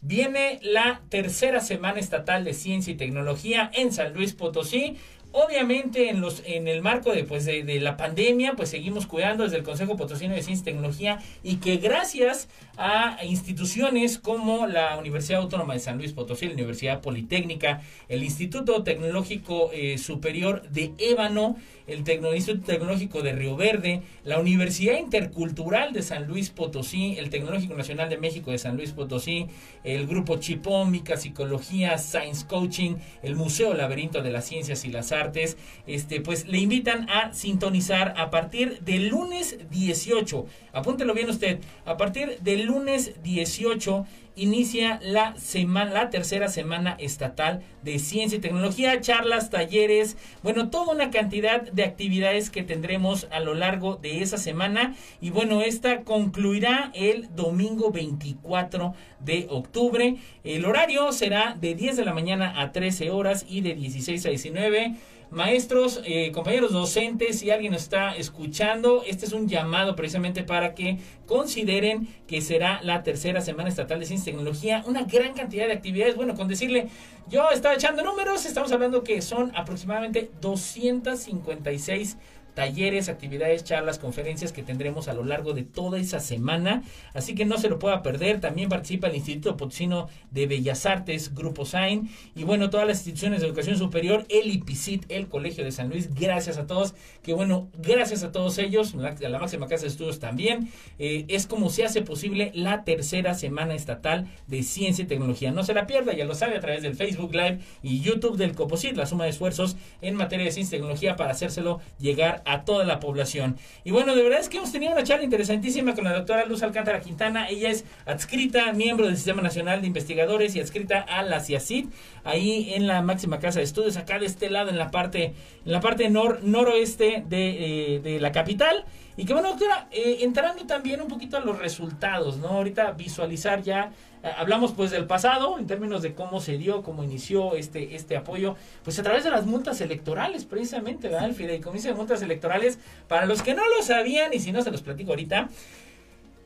Viene la tercera semana estatal de ciencia y tecnología en San Luis Potosí. Obviamente en, los, en el marco de, pues, de, la pandemia, pues seguimos cuidando desde el Consejo Potosino de Ciencia y Tecnología y que gracias a instituciones como la Universidad Autónoma de San Luis Potosí, la Universidad Politécnica, el Instituto Tecnológico eh, Superior de Ébano, el Tecno Instituto Tecnológico de Río Verde, la Universidad Intercultural de San Luis Potosí, el Tecnológico Nacional de México de San Luis Potosí, el Grupo Chipómica, Psicología, Science Coaching, el Museo Laberinto de las Ciencias y las Artes, este, pues le invitan a sintonizar a partir del lunes 18. Apúntelo bien usted, a partir del lunes 18 inicia la semana, la tercera semana estatal de ciencia y tecnología, charlas, talleres, bueno, toda una cantidad de actividades que tendremos a lo largo de esa semana. Y bueno, esta concluirá el domingo 24 de octubre. El horario será de 10 de la mañana a 13 horas y de 16 a 19 maestros, eh, compañeros docentes, si alguien está escuchando, este es un llamado precisamente para que consideren que será la tercera semana estatal de ciencia y tecnología, una gran cantidad de actividades. Bueno, con decirle, yo estaba echando números, estamos hablando que son aproximadamente 256 talleres, actividades, charlas, conferencias que tendremos a lo largo de toda esa semana. Así que no se lo pueda perder. También participa el Instituto Potosino de Bellas Artes, Grupo SAIN. Y bueno, todas las instituciones de educación superior, el IPICIT, el Colegio de San Luis. Gracias a todos. Que bueno, gracias a todos ellos, a la máxima casa de estudios también. Eh, es como se hace posible la tercera semana estatal de ciencia y tecnología. No se la pierda, ya lo sabe, a través del Facebook Live y YouTube del COPOSIT, la suma de esfuerzos en materia de ciencia y tecnología para hacérselo llegar a toda la población. Y bueno, de verdad es que hemos tenido una charla interesantísima con la doctora Luz Alcántara Quintana. Ella es adscrita, miembro del Sistema Nacional de Investigadores y adscrita a la CIACID, ahí en la máxima casa de estudios, acá de este lado, en la parte, en la parte nor, noroeste de, eh, de la capital. Y que bueno, doctora, eh, entrando también un poquito a los resultados, ¿no? Ahorita visualizar ya, hablamos pues del pasado, en términos de cómo se dio, cómo inició este, este apoyo, pues a través de las multas electorales, precisamente, ¿verdad? El Fideicomiso de Multas Electorales, para los que no lo sabían, y si no se los platico ahorita,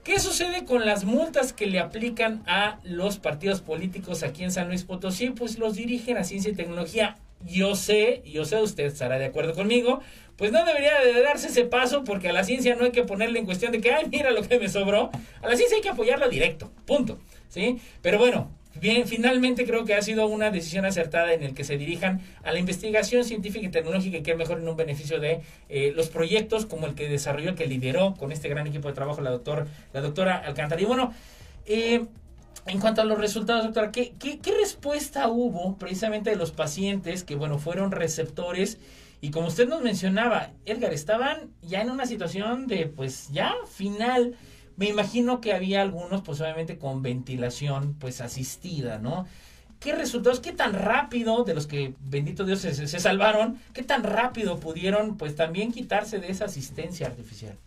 ¿Qué sucede con las multas que le aplican a los partidos políticos aquí en San Luis Potosí? Pues los dirigen a ciencia y tecnología. Yo sé, yo sé, usted estará de acuerdo conmigo, pues no debería de darse ese paso porque a la ciencia no hay que ponerle en cuestión de que, ay, mira lo que me sobró. A la ciencia hay que apoyarla directo, punto. ¿Sí? Pero bueno, bien, finalmente creo que ha sido una decisión acertada en el que se dirijan a la investigación científica y tecnológica y que mejor en un beneficio de eh, los proyectos como el que desarrolló, el que lideró con este gran equipo de trabajo la, doctor, la doctora Alcántara. Y bueno, eh, en cuanto a los resultados, doctora, ¿qué, qué, qué respuesta hubo precisamente de los pacientes que, bueno, fueron receptores? Y como usted nos mencionaba, Edgar, estaban ya en una situación de, pues, ya final. Me imagino que había algunos, pues, obviamente con ventilación, pues, asistida, ¿no? ¿Qué resultados, qué tan rápido, de los que, bendito Dios, se, se salvaron, qué tan rápido pudieron, pues, también quitarse de esa asistencia artificial?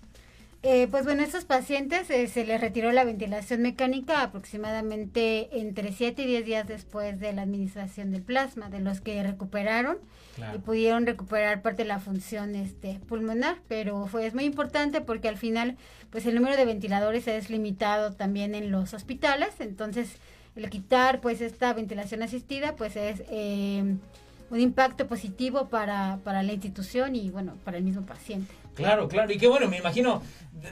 Eh, pues bueno, a estos pacientes eh, se les retiró la ventilación mecánica aproximadamente entre 7 y 10 días después de la administración del plasma, de los que recuperaron claro. y pudieron recuperar parte de la función este, pulmonar, pero fue es muy importante porque al final pues el número de ventiladores es limitado también en los hospitales, entonces el quitar pues esta ventilación asistida pues es eh, un impacto positivo para, para la institución y bueno, para el mismo paciente. Claro, claro. Y que bueno, me imagino,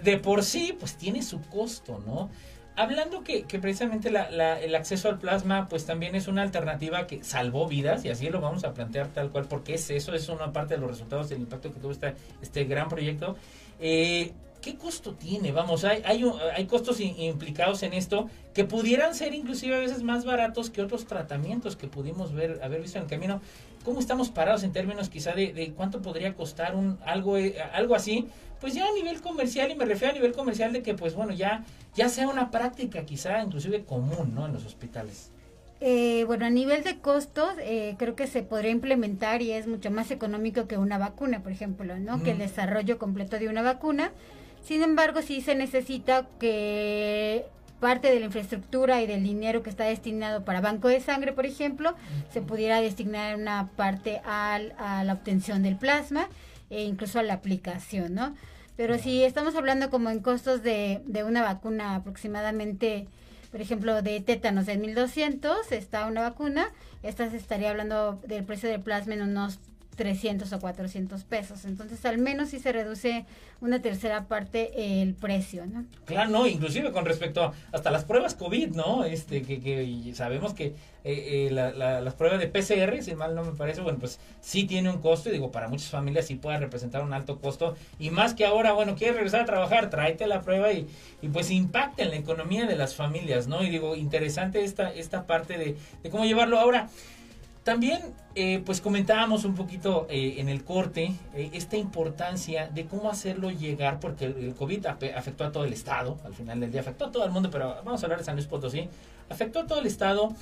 de por sí, pues tiene su costo, ¿no? hablando que, que precisamente la, el acceso al plasma pues también es una alternativa que salvó vidas y así lo vamos a plantear tal cual porque es eso, es una parte de los resultados del impacto que tuvo este, este gran proyecto. Eh, ¿Qué costo tiene? Vamos, hay, hay, hay costos implicados en esto que pudieran ser inclusive a veces más baratos que otros tratamientos que pudimos ver, haber visto en el camino. ¿Cómo estamos parados en términos quizá de, de cuánto podría costar un algo, eh, algo así? Pues ya a nivel comercial, y me refiero a nivel comercial de que pues bueno, ya, ya sea una práctica quizá inclusive común, ¿no? En los hospitales. Eh, bueno, a nivel de costos, eh, creo que se podría implementar y es mucho más económico que una vacuna, por ejemplo, ¿no? Que el desarrollo completo de una vacuna. Sin embargo, sí se necesita que parte de la infraestructura y del dinero que está destinado para banco de sangre, por ejemplo, se pudiera destinar una parte al, a la obtención del plasma e incluso a la aplicación, ¿no? Pero si estamos hablando como en costos de, de una vacuna aproximadamente, por ejemplo, de tétanos en 1200, está una vacuna, esta se estaría hablando del precio del plasma en unos 300 o 400 pesos. Entonces, al menos si se reduce una tercera parte el precio, ¿no? Claro, no, inclusive con respecto a hasta las pruebas COVID, ¿no? Este, que, sabemos que eh, eh, las pruebas de PCR, si mal no me parece, bueno, pues sí tiene un costo y digo, para muchas familias sí puede representar un alto costo y más que ahora, bueno, quieres regresar a trabajar, tráete la prueba y, y pues impacta en la economía de las familias, ¿no? Y digo, interesante esta, esta parte de, de cómo llevarlo ahora. También, eh, pues comentábamos un poquito eh, en el corte eh, esta importancia de cómo hacerlo llegar, porque el, COVID afectó a todo el Estado, al final del día afectó a todo el mundo, pero vamos a hablar de San Luis Potosí, afectó a todo el Estado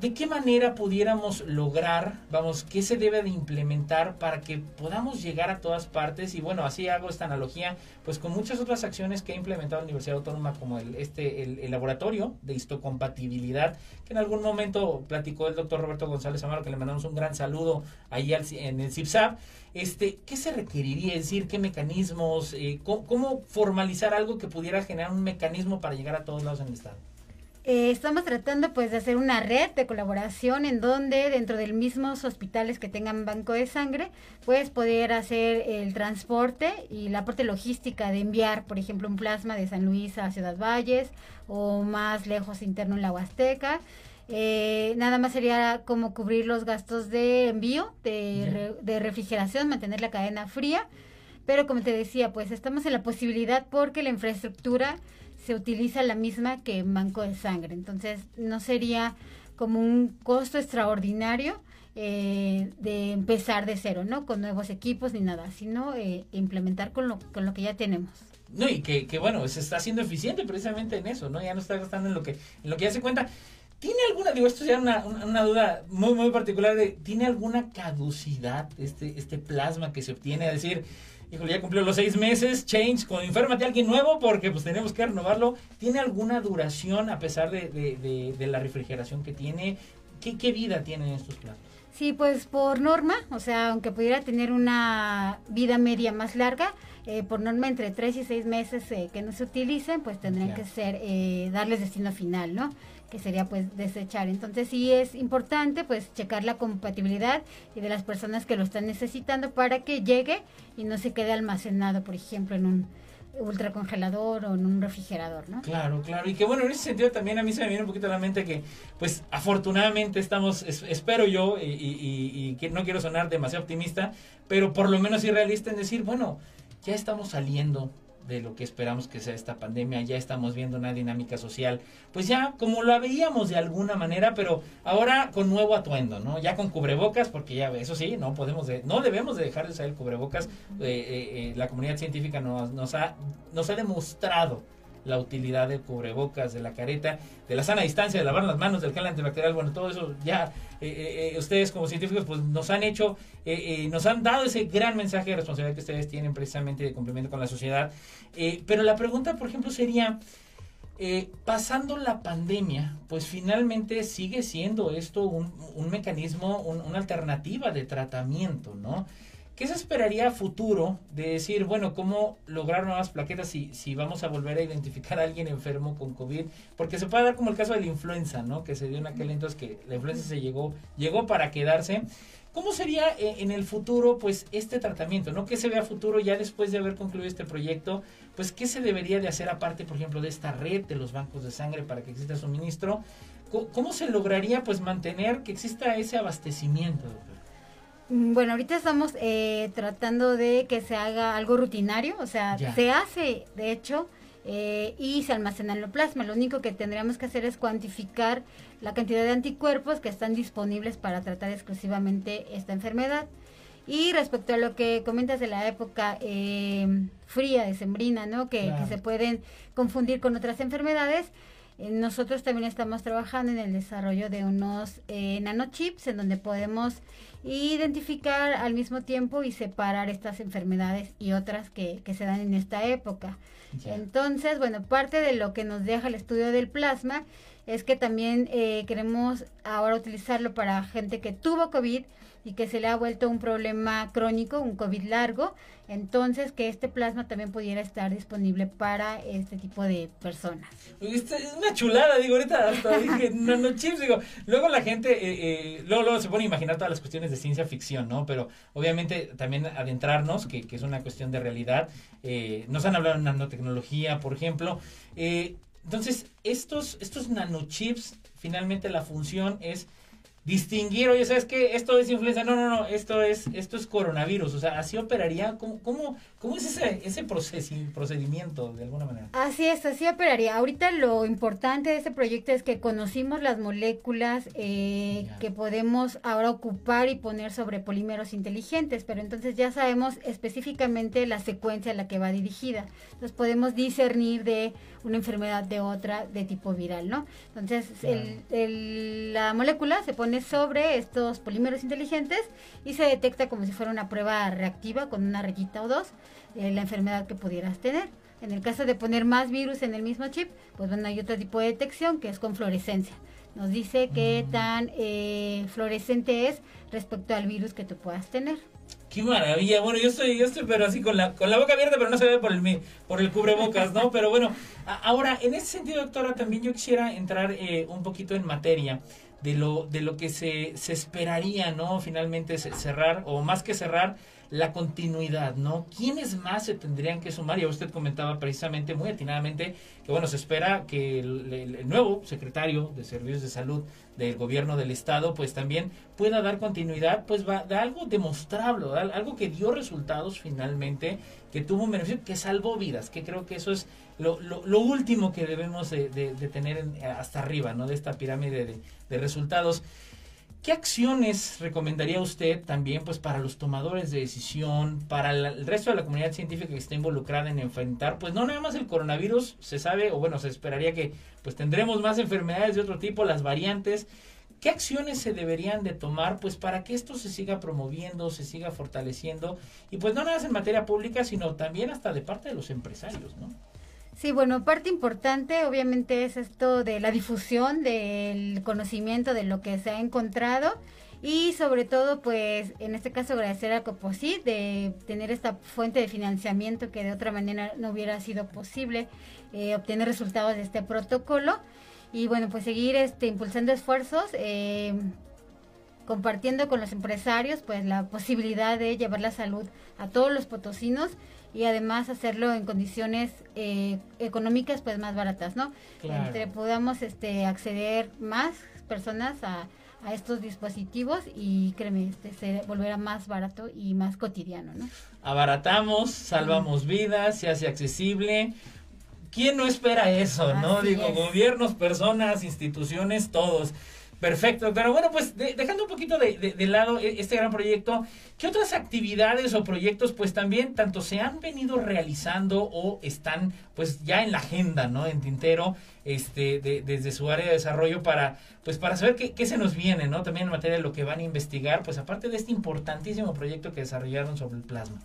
¿De qué manera pudiéramos lograr, vamos, qué se debe de implementar para que podamos llegar a todas partes? Y bueno, así hago esta analogía, pues con muchas otras acciones que ha implementado la Universidad Autónoma, como el, este, el, laboratorio de histocompatibilidad, que en algún momento platicó el doctor Roberto González Amaro, que le mandamos un gran saludo ahí en el CIPSAP. Este, ¿Qué se requeriría? Es decir, ¿qué mecanismos? Eh, ¿Cómo formalizar algo que pudiera generar un mecanismo para llegar a todos lados en el Estado? Eh, estamos tratando pues de hacer una red de colaboración en donde dentro de mismos hospitales que tengan banco de sangre puedes poder hacer el transporte y la parte logística de enviar por ejemplo un plasma de San Luis a Ciudad Valles o más lejos interno en la Huasteca. Eh, nada más sería como cubrir los gastos de envío, de, de refrigeración, mantener la cadena fría. Pero como te decía, pues estamos en la posibilidad porque la infraestructura se utiliza la misma que banco de sangre. Entonces, no sería como un costo extraordinario eh, de empezar de cero, ¿no? Con nuevos equipos ni nada, sino eh, implementar con lo, con lo que ya tenemos. No, y que, que, bueno, se está haciendo eficiente precisamente en eso, ¿no? Ya no está gastando en lo que, en lo que ya se cuenta. ¿Tiene alguna, digo, esto ya una, una, duda muy, muy particular de, ¿tiene alguna caducidad este, este plasma que se obtiene? Es decir, híjole, ya cumplió los seis meses, change, con inférmate a alguien nuevo porque pues tenemos que renovarlo. ¿Tiene alguna duración a pesar de, de, de, la refrigeración que tiene? ¿Qué, ¿Qué vida tienen estos plasmas? Sí, pues por norma, o sea, aunque pudiera tener una vida media más larga, eh, por norma entre tres y seis meses eh, que no se utilicen, pues tendrían que ser, eh, darles destino final, ¿no? Que sería pues desechar. Entonces sí es importante pues checar la compatibilidad y de las personas que lo están necesitando para que llegue y no se quede almacenado, por ejemplo, en un ultracongelador o en un refrigerador, ¿no? Claro, claro. Y que bueno, en ese sentido también a mí se me viene un poquito a la mente que, pues, afortunadamente estamos, espero yo, y, y, que no quiero sonar demasiado optimista, pero por lo menos sí realista en decir, bueno, ya estamos saliendo de lo que esperamos que sea esta pandemia, ya estamos viendo una dinámica social, pues ya como la veíamos de alguna manera, pero ahora con nuevo atuendo, ¿no? Ya con cubrebocas, porque ya eso sí, no podemos, no debemos de dejar de usar el cubrebocas, eh, eh, eh, la comunidad científica nos, nos, ha, nos ha demostrado la utilidad del cubrebocas, de la careta, de la sana distancia, de lavar las manos, del gel antibacterial, bueno, todo eso ya eh, eh, eh, ustedes como científicos pues nos han hecho, nos han dado ese gran mensaje de responsabilidad que ustedes tienen precisamente de cumplimiento con la sociedad. pero la pregunta, por ejemplo, sería, pasando la pandemia, pues finalmente sigue siendo esto un, un mecanismo, una alternativa de tratamiento, ¿no? ¿Qué se esperaría a futuro de decir, bueno, cómo lograr nuevas plaquetas si, si vamos a volver a identificar a alguien enfermo con COVID? Porque se puede dar como el caso de la influenza, ¿no? Que se dio en aquel entonces que la influenza se llegó, llegó para quedarse. ¿Cómo sería eh, en el futuro, pues, este tratamiento, ¿no? ¿Qué se ve a futuro ya después de haber concluido este proyecto? Pues, ¿qué se debería de hacer aparte, por ejemplo, de esta red de los bancos de sangre para que exista suministro? ¿Cómo se lograría, pues, mantener que exista ese abastecimiento, doctor? Mm, bueno, ahorita estamos eh, tratando de que se haga algo rutinario, o sea, se hace, de hecho, eh, y se almacena en el plasma. Lo único que tendríamos que hacer es cuantificar la cantidad de anticuerpos que están disponibles para tratar exclusivamente esta enfermedad. Y respecto a lo que comentas de la época eh, fría, decembrina, ¿no? Que, que se pueden confundir con otras enfermedades, nosotros también estamos trabajando en el desarrollo de unos nanochips en donde podemos identificar al mismo tiempo y separar estas enfermedades y otras que, que se dan en esta época. Entonces, bueno, parte de lo que nos deja el estudio del plasma es que también eh, queremos ahora utilizarlo para gente que tuvo COVID y que se le ha vuelto un problema crónico, un COVID largo, entonces que este plasma también pudiera estar disponible para este tipo de personas. Es una chulada, digo, ahorita hasta dije nanochips, digo, luego la gente, eh, eh, luego, luego, se pone a imaginar todas las cuestiones de ciencia ficción, ¿no? Pero obviamente también adentrarnos, que, que es una cuestión de realidad, eh, nos han hablado de nanotecnología, por ejemplo, entonces estos, estos nanochips, finalmente la función es distinguir, oye, ¿sabes qué? Esto es influenza, no, no, no, esto es, esto es coronavirus, o sea, así operaría, ¿cómo, cómo, cómo es ese, ese procedimiento de alguna manera? Así es, así operaría. Ahorita lo importante de este proyecto es que conocimos las moléculas eh, que podemos ahora ocupar y poner sobre polímeros inteligentes, pero entonces ya sabemos específicamente la secuencia a la que va dirigida. Entonces podemos discernir de una enfermedad de otra de tipo viral, ¿no? Entonces el, la molécula se pone sobre estos polímeros inteligentes y se detecta como si fuera una prueba reactiva con una rayita o dos eh, la enfermedad que pudieras tener. En el caso de poner más virus en el mismo chip, pues bueno, hay otro tipo de detección que es con fluorescencia. Nos dice qué mm. tan eh, fluorescente es respecto al virus que tú puedas tener. Qué maravilla. Bueno, yo estoy, yo estoy pero así con la, con la boca abierta, pero no se ve por el, por el cubrebocas, ¿no? Pero bueno, ahora, en ese sentido, doctora, también yo quisiera entrar eh, un poquito en materia de lo, de lo que se, se esperaría, ¿no? Finalmente cerrar, o más que cerrar, la continuidad, ¿no? ¿Quiénes más se tendrían que sumar? Ya usted comentaba precisamente muy atinadamente que, bueno, se espera que el, nuevo secretario de Servicios de Salud del gobierno del estado, pues también pueda dar continuidad, pues va de algo demostrable, algo que dio resultados finalmente, que tuvo un beneficio, que salvó vidas, que creo que eso es lo, lo, último que debemos de, tener hasta arriba, ¿no? De esta pirámide de, de resultados. ¿Qué acciones recomendaría usted también pues para los tomadores de decisión, para el resto de la comunidad científica que está involucrada en enfrentar, pues no nada más el coronavirus, se sabe, o bueno, se esperaría que pues tendremos más enfermedades de otro tipo, las variantes. ¿Qué acciones se deberían de tomar pues para que esto se siga promoviendo, se siga fortaleciendo y pues no nada más en materia pública, sino también hasta de parte de los empresarios, ¿no? Sí, bueno, parte importante obviamente es esto de la difusión del conocimiento de lo que se ha encontrado y sobre todo pues en este caso agradecer a Coposit de tener esta fuente de financiamiento que de otra manera no hubiera sido posible eh, obtener resultados de este protocolo y bueno pues seguir este impulsando esfuerzos eh, compartiendo con los empresarios pues la posibilidad de llevar la salud a todos los potosinos y además hacerlo en condiciones eh, económicas pues más baratas, ¿no? Entre podamos este acceder más personas a, a estos dispositivos y créeme, este se volverá más barato y más cotidiano, ¿no? Abaratamos, salvamos vidas, se hace accesible. ¿Quién no espera eso, no? Digo, gobiernos, personas, instituciones, todos. Perfecto, pero bueno, pues dejando un poquito de, de, lado e, este gran proyecto, ¿qué otras actividades o proyectos pues también tanto se han venido realizando o están pues ya en la agenda, ¿no? En Tintero, este, desde su área de desarrollo para pues para saber qué, qué, se nos viene, ¿no? También en materia de lo que van a investigar, pues aparte de este importantísimo proyecto que desarrollaron sobre el plasma.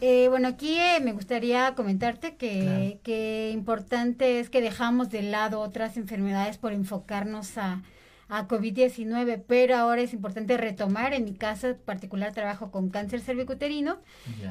Eh, bueno, aquí eh, me gustaría comentarte que, que importante es que dejamos de lado otras enfermedades por enfocarnos a a COVID-19, pero ahora es importante retomar, en mi caso particular trabajo con cáncer cervicuterino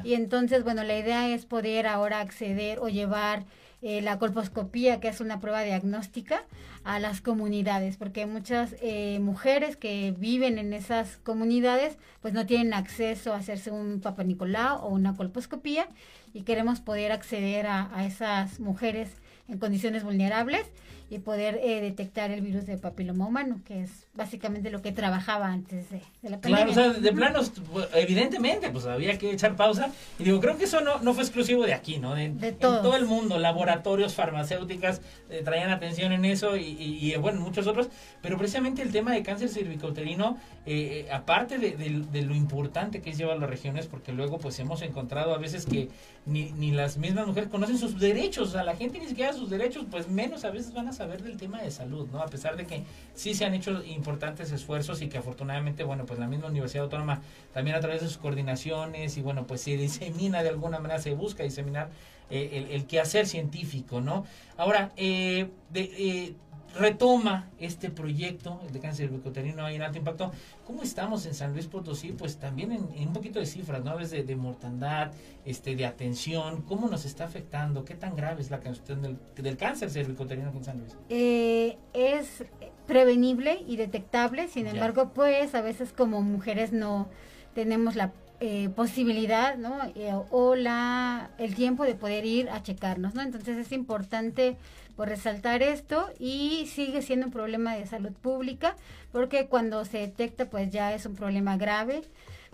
y entonces, bueno, la idea es poder ahora acceder o llevar eh, la colposcopía, que es una prueba diagnóstica, a las comunidades, porque muchas eh, mujeres que viven en esas comunidades pues no tienen acceso a hacerse un Papa Nicolau o una colposcopía y queremos poder acceder a, a esas mujeres en condiciones vulnerables y poder eh, detectar el virus de papiloma humano, que es básicamente lo que trabajaba antes de, la pandemia. Claro, o sea, de planos, evidentemente, pues había que echar pausa. Y digo, creo que eso no, no fue exclusivo de aquí, ¿no? De, todo el mundo, laboratorios, farmacéuticas, eh, traían atención en eso y, y, bueno, muchos otros. Pero precisamente el tema de cáncer cervicouterino, eh, aparte de, de, lo importante que es llevar las regiones, porque luego pues hemos encontrado a veces que ni, ni las mismas mujeres conocen sus derechos, o sea, la gente ni siquiera sus derechos, pues menos a veces van a saber del tema de salud, ¿no? A pesar de que sí se han hecho importantes esfuerzos y que afortunadamente, bueno, pues la misma Universidad Autónoma también a través de sus coordinaciones y bueno, pues se disemina de alguna manera, se busca diseminar eh, el, el, quehacer científico, ¿no? Ahora, eh, de, eh, retoma este proyecto, el de cáncer cervicuterino ahí en alto impacto. ¿Cómo estamos en San Luis Potosí? Pues también en, un poquito de cifras, ¿no? A veces de, mortandad, este, de atención, ¿cómo nos está afectando? ¿Qué tan grave es la cuestión del, del cáncer cervicuterino en San Luis? Eh, es prevenible y detectable, sin embargo, pues a veces como mujeres no tenemos la eh, posibilidad, ¿no? Eh, o la, el tiempo de poder ir a checarnos, ¿no? Entonces es importante por resaltar esto y sigue siendo un problema de salud pública porque cuando se detecta pues ya es un problema grave.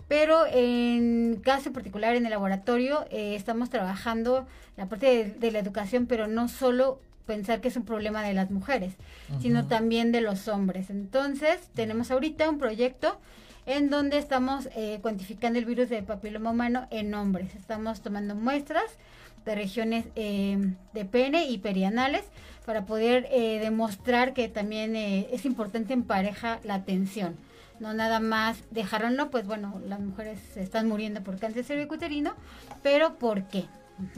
Pero en caso particular en el laboratorio eh, estamos trabajando la parte de, la educación, pero no solo pensar que es un problema de las mujeres, sino también de los hombres. Entonces tenemos ahorita un proyecto en donde estamos eh, cuantificando el virus de papiloma humano en hombres. Estamos tomando muestras de regiones eh, de pene y perianales para poder eh, demostrar que también eh, es importante en pareja la atención. No nada más dejarlo, pues bueno, las mujeres están muriendo por cáncer cervicuterino, pero ¿por qué?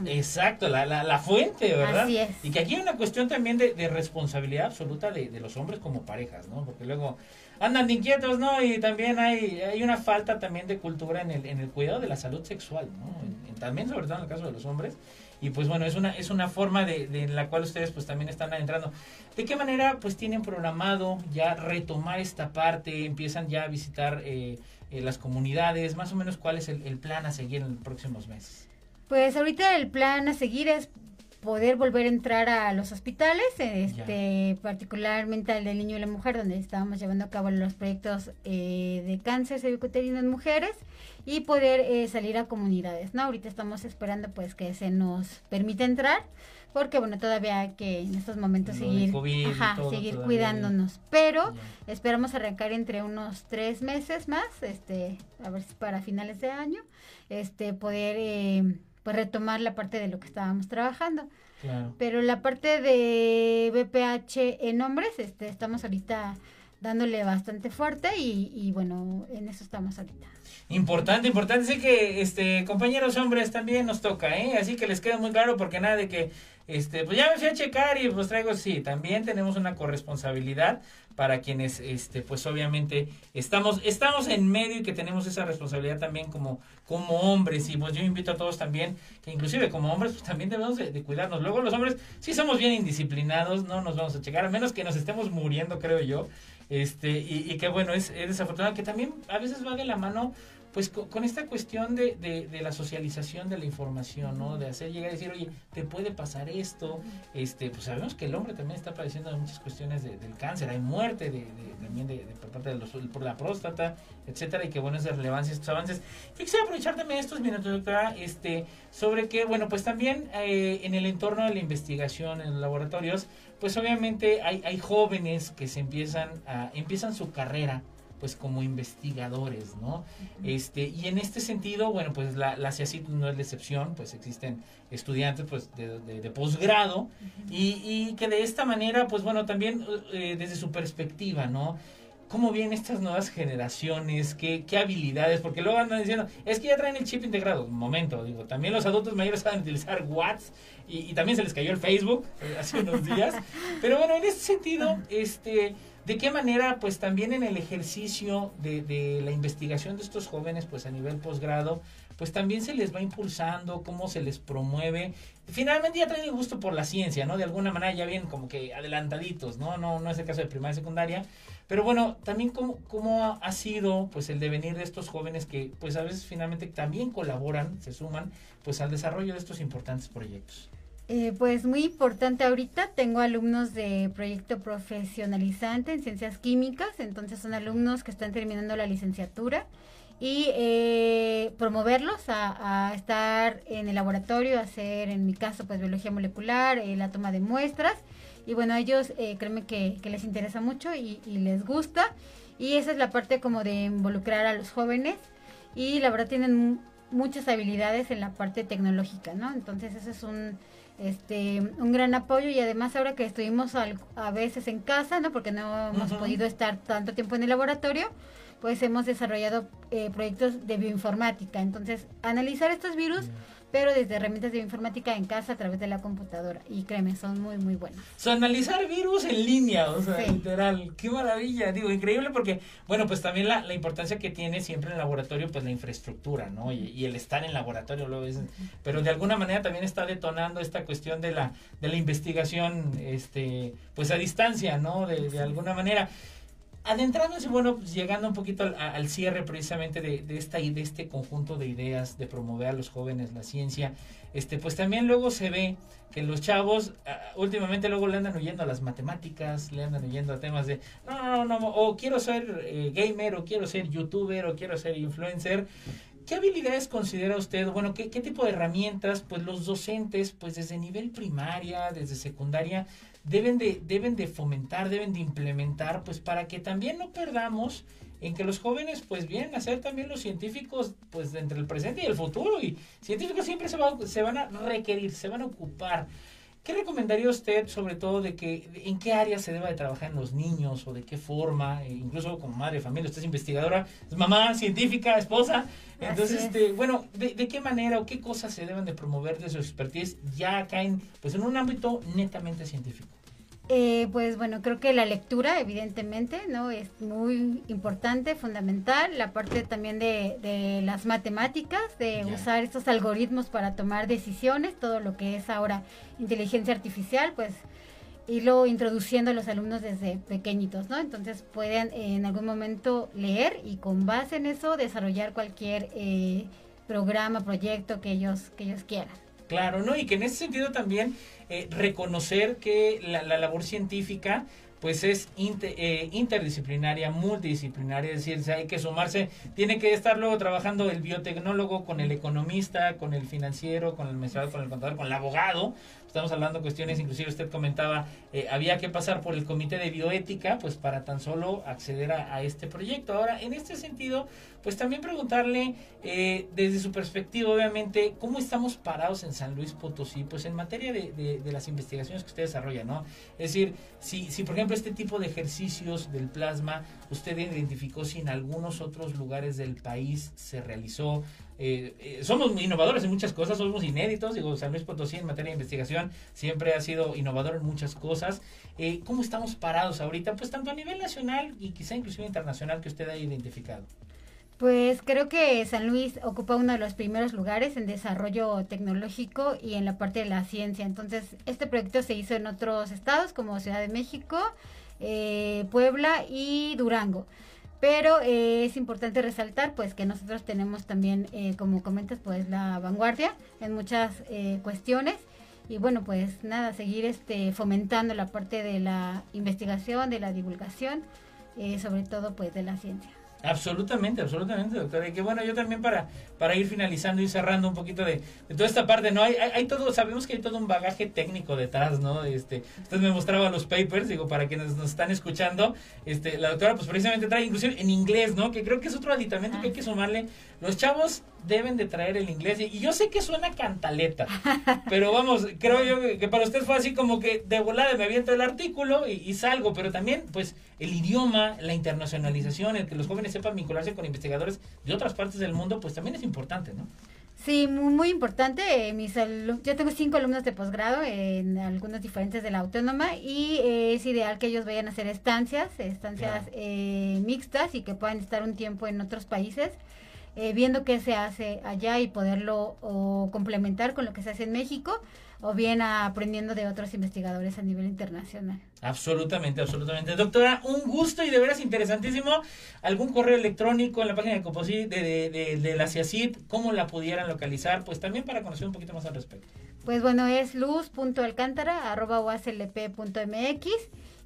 Exacto, la, la, la, fuente, ¿verdad? Así es. Y que aquí hay una cuestión también de, de responsabilidad absoluta de, de, los hombres como parejas, ¿no? Porque luego andan inquietos, ¿no? Y también hay, hay una falta también de cultura en el, en el cuidado de la salud sexual, ¿no? también, sobre todo en el caso de los hombres. Y pues bueno, es una, es una forma de, de la cual ustedes pues también están adentrando. ¿De qué manera pues tienen programado ya retomar esta parte? Empiezan ya a visitar eh, eh, las comunidades, más o menos cuál es el plan a seguir en los próximos meses. Pues ahorita el plan a seguir es poder volver a entrar a los hospitales, este, particularmente al del niño y la mujer, donde estábamos llevando a cabo los proyectos eh, de cáncer cervicuterino en mujeres y poder eh, salir a comunidades, ¿no? Ahorita estamos esperando pues que se nos permita entrar, porque bueno, todavía hay que en estos momentos seguir, seguir cuidándonos, pero esperamos arrancar entre unos tres meses más, este, a ver si para finales de año, este, poder eh, pues retomar la parte de lo que estábamos trabajando. Pero la parte de BPH en hombres, este, estamos ahorita dándole bastante fuerte y, y bueno, en eso estamos ahorita. Importante, importante, sí que este compañeros hombres también nos toca, ¿eh? Así que les queda muy claro porque nada de que este, pues ya me fui a checar y pues traigo, sí, también tenemos una corresponsabilidad para quienes, este, pues obviamente estamos, estamos en medio y que tenemos esa responsabilidad también como, como hombres y pues yo invito a todos también, que inclusive como hombres pues también debemos de, cuidarnos. Luego los hombres sí somos bien indisciplinados, no nos vamos a checar, a menos que nos estemos muriendo, creo yo. Este, y, y que bueno, es, es desafortunado que también a veces va de la mano pues con, esta cuestión de, de, la socialización de la información, ¿no? De hacer llegar y decir, oye, te puede pasar esto, este, pues sabemos que el hombre también está padeciendo de muchas cuestiones del cáncer, hay muerte de, también de, por parte de los, por la próstata, etcétera, y que bueno es de relevancia estos avances. Yo quisiera aprovechar también estos minutos, doctora, este, sobre que, bueno, pues también eh, en el entorno de la investigación en los laboratorios, pues obviamente hay, hay jóvenes que se empiezan a, empiezan su carrera pues como investigadores, ¿no? Este, y en este sentido, bueno, pues la, la CIACIT no es la excepción, pues existen estudiantes pues de, de, posgrado y, y, que de esta manera, pues bueno, también eh, desde su perspectiva, ¿no? ¿Cómo vienen estas nuevas generaciones? ¿Qué, ¿Qué habilidades? Porque luego andan diciendo, es que ya traen el chip integrado. Un momento, digo, también los adultos mayores saben utilizar WhatsApp y, y también se les cayó el Facebook eh, hace unos días. Pero bueno, en este sentido, este ¿De qué manera, pues también en el ejercicio de, la investigación de estos jóvenes, pues a nivel posgrado, pues también se les va impulsando, cómo se les promueve. Finalmente ya traen gusto por la ciencia, ¿no? De alguna manera ya vienen como que adelantaditos, ¿no? No, no es el caso de primaria y secundaria. Pero bueno, también cómo ha sido pues el devenir de estos jóvenes que pues a veces finalmente también colaboran, se suman pues al desarrollo de estos importantes proyectos. Eh, pues muy importante ahorita, tengo alumnos de proyecto profesionalizante en ciencias químicas, entonces son alumnos que están terminando la licenciatura y eh, promoverlos a, estar en el laboratorio, hacer en mi caso pues biología molecular, eh, la toma de muestras. Y bueno, a ellos eh, créeme que, que, les interesa mucho y, y, les gusta. Y esa es la parte como de involucrar a los jóvenes. Y la verdad tienen muchas habilidades en la parte tecnológica, ¿no? Entonces eso es un este un gran apoyo y además ahora que estuvimos al, a veces en casa, ¿no? Porque no hemos uh -huh. podido estar tanto tiempo en el laboratorio, pues hemos desarrollado eh, proyectos de bioinformática. Entonces, analizar estos virus, pero desde herramientas de bioinformática en casa a través de la computadora. Y créeme, son muy, muy buenos. O sea, analizar virus en línea, o sea, sí. literal. Qué maravilla, digo, increíble porque, bueno, pues también la, la, importancia que tiene siempre en el laboratorio, pues la infraestructura, ¿no? Y, y el estar en laboratorio, lo es, pero de alguna manera también está detonando esta cuestión de la, de la investigación, este, pues a distancia, ¿no? De, de alguna manera adentrándose, bueno, pues llegando un poquito al, cierre precisamente de, de, esta de este conjunto de ideas de promover a los jóvenes la ciencia, este, pues también luego se ve que los chavos uh, últimamente luego le andan huyendo a las matemáticas, le andan huyendo a temas de no, no, no, o quiero ser eh, gamer, o quiero ser youtuber, o quiero ser influencer. ¿Qué habilidades considera usted? Bueno, ¿qué, ¿qué, tipo de herramientas? Pues los docentes, pues desde nivel primaria, desde secundaria, deben de, deben de fomentar, deben de implementar, pues para que también no perdamos en que los jóvenes pues vienen a ser también los científicos pues entre el presente y el futuro y científicos siempre se, va, se van a requerir, se van a ocupar. ¿Qué recomendaría usted sobre todo de que en qué área se deba de trabajar en los niños o de qué forma, e incluso como madre de familia, usted es investigadora, es mamá, científica, esposa, entonces, este, bueno, de, de, qué manera o qué cosas se deben de promover de su expertise ya acá en, pues en un ámbito netamente científico? Eh, pues bueno, creo que la lectura, evidentemente, ¿no? Es muy importante, fundamental. La parte también de, de las matemáticas, de yeah. usar estos algoritmos para tomar decisiones, todo lo que es ahora inteligencia artificial, pues irlo introduciendo a los alumnos desde pequeñitos, ¿no? Entonces pueden en algún momento leer y con base en eso desarrollar cualquier eh, programa, proyecto que ellos, que ellos quieran. Claro, ¿no? Y que en ese sentido también eh, reconocer que la, la, labor científica pues es inter, eh, interdisciplinaria, multidisciplinaria, es decir, hay que sumarse, tiene que estar luego trabajando el biotecnólogo con el economista, con el financiero, con el administrador, con el contador, con el abogado, estamos hablando de cuestiones, inclusive usted comentaba, eh, había que pasar por el comité de bioética, pues para tan solo acceder a, este proyecto. Ahora, en este sentido, pues también preguntarle eh, desde su perspectiva, obviamente, cómo estamos parados en San Luis Potosí, pues en materia de, de, de las investigaciones que usted desarrolla, ¿no? Es decir, si, si por ejemplo este tipo de ejercicios del plasma, usted identificó si en algunos otros lugares del país se realizó, eh, eh, somos innovadores en muchas cosas, somos inéditos, digo, San Luis Potosí en materia de investigación siempre ha sido innovador en muchas cosas. Eh, ¿Cómo estamos parados ahorita? Pues tanto a nivel nacional y quizá inclusive internacional que usted haya identificado. Pues creo que San Luis ocupa uno de los primeros lugares en desarrollo tecnológico y en la parte de la ciencia. Entonces, este proyecto se hizo en otros estados como Ciudad de México, eh, Puebla y Durango. Pero eh, es importante resaltar pues que nosotros tenemos también, eh, como comentas, pues la vanguardia en muchas eh, cuestiones. Y bueno, pues nada, seguir este fomentando la parte de la investigación, de la divulgación, eh, sobre todo pues de la ciencia. Absolutamente, absolutamente, doctora. Y que bueno, yo también para, para ir finalizando y cerrando un poquito de, de toda esta parte, ¿no? Hay, hay, hay, todo, sabemos que hay todo un bagaje técnico detrás, ¿no? Este, usted me mostraba los papers, digo, para quienes nos están escuchando, este, la doctora pues precisamente trae inclusive en inglés, ¿no? Que creo que es otro aditamento que hay que sumarle. Los chavos deben de traer el inglés. Y yo sé que suena cantaleta, pero vamos, creo yo que, para usted fue así como que de volada me aviento el artículo y, y salgo, pero también pues el idioma, la internacionalización, el que los jóvenes sepan vincularse con investigadores de otras partes del mundo, pues también es importante, ¿no? Sí, muy, muy importante. Eh, mis yo tengo cinco alumnos de posgrado en algunos diferentes de la autónoma y eh, es ideal que ellos vayan a hacer estancias, estancias eh, mixtas y que puedan estar un tiempo en otros países. Viendo qué se hace allá y poderlo complementar con lo que se hace en México o bien aprendiendo de otros investigadores a nivel internacional. Absolutamente, absolutamente. Doctora, un gusto y de veras interesantísimo. ¿Algún correo electrónico en la página de Composit de, de, de, la CIACID? ¿Cómo la pudieran localizar? Pues también para conocer un poquito más al respecto. Pues bueno, es luz.alcántara.mx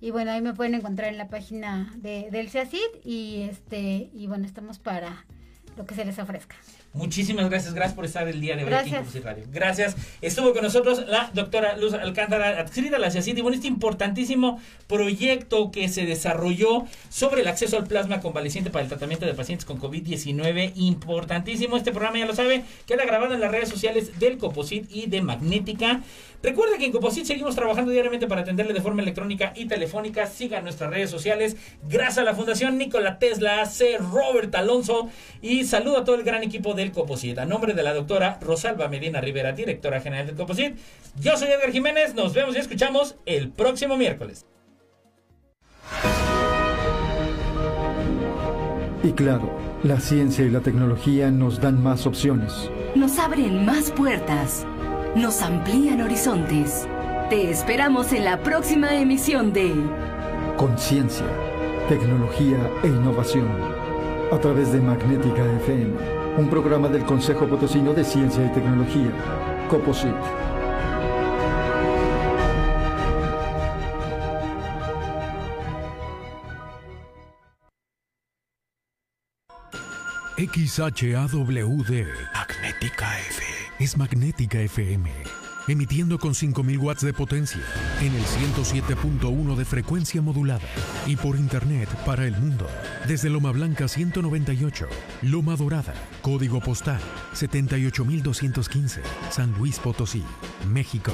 y bueno, ahí me pueden encontrar en la página de, del CIACID y, este, y bueno, estamos para lo que se les ofrezca. Muchísimas gracias, gracias por estar el día de hoy aquí en Radio. Gracias. Estuvo con nosotros la doctora Luz Alcántara, adscrita a la CIACIT, y bueno, este importantísimo proyecto que se desarrolló sobre el acceso al plasma convaleciente para el tratamiento de pacientes con COVID-19. Importantísimo, este programa ya lo sabe, queda grabado en las redes sociales del Coposit y de Magnética. Recuerda que en Coposit seguimos trabajando diariamente para atenderle de forma electrónica y telefónica. Sigan nuestras redes sociales. Gracias a la Fundación Nikola Tesla, C. Robert Alonso y saludo a todo el gran equipo del Coposit. A nombre de la doctora Rosalba Medina Rivera, directora general del Coposit, yo soy Edgar Jiménez. Nos vemos y escuchamos el próximo miércoles. Y claro, la ciencia y la tecnología nos dan más opciones. Nos abren más puertas nos amplían horizontes. Te esperamos en la próxima emisión de Conciencia, Tecnología e Innovación a través de Magnética FM, un programa del Consejo Potosino de Ciencia y Tecnología, COPOSIT. XHAWD Magnética FM es Magnética FM, emitiendo con 5000 watts de potencia en el 107.1 de frecuencia modulada y por internet para el mundo desde Loma Blanca 198, Loma Dorada, código postal 78215, San Luis Potosí, México.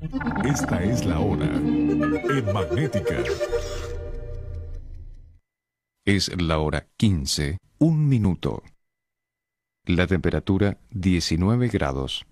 Esta es la hora en Magnética. Es la hora 15, un minuto. La temperatura 19 grados.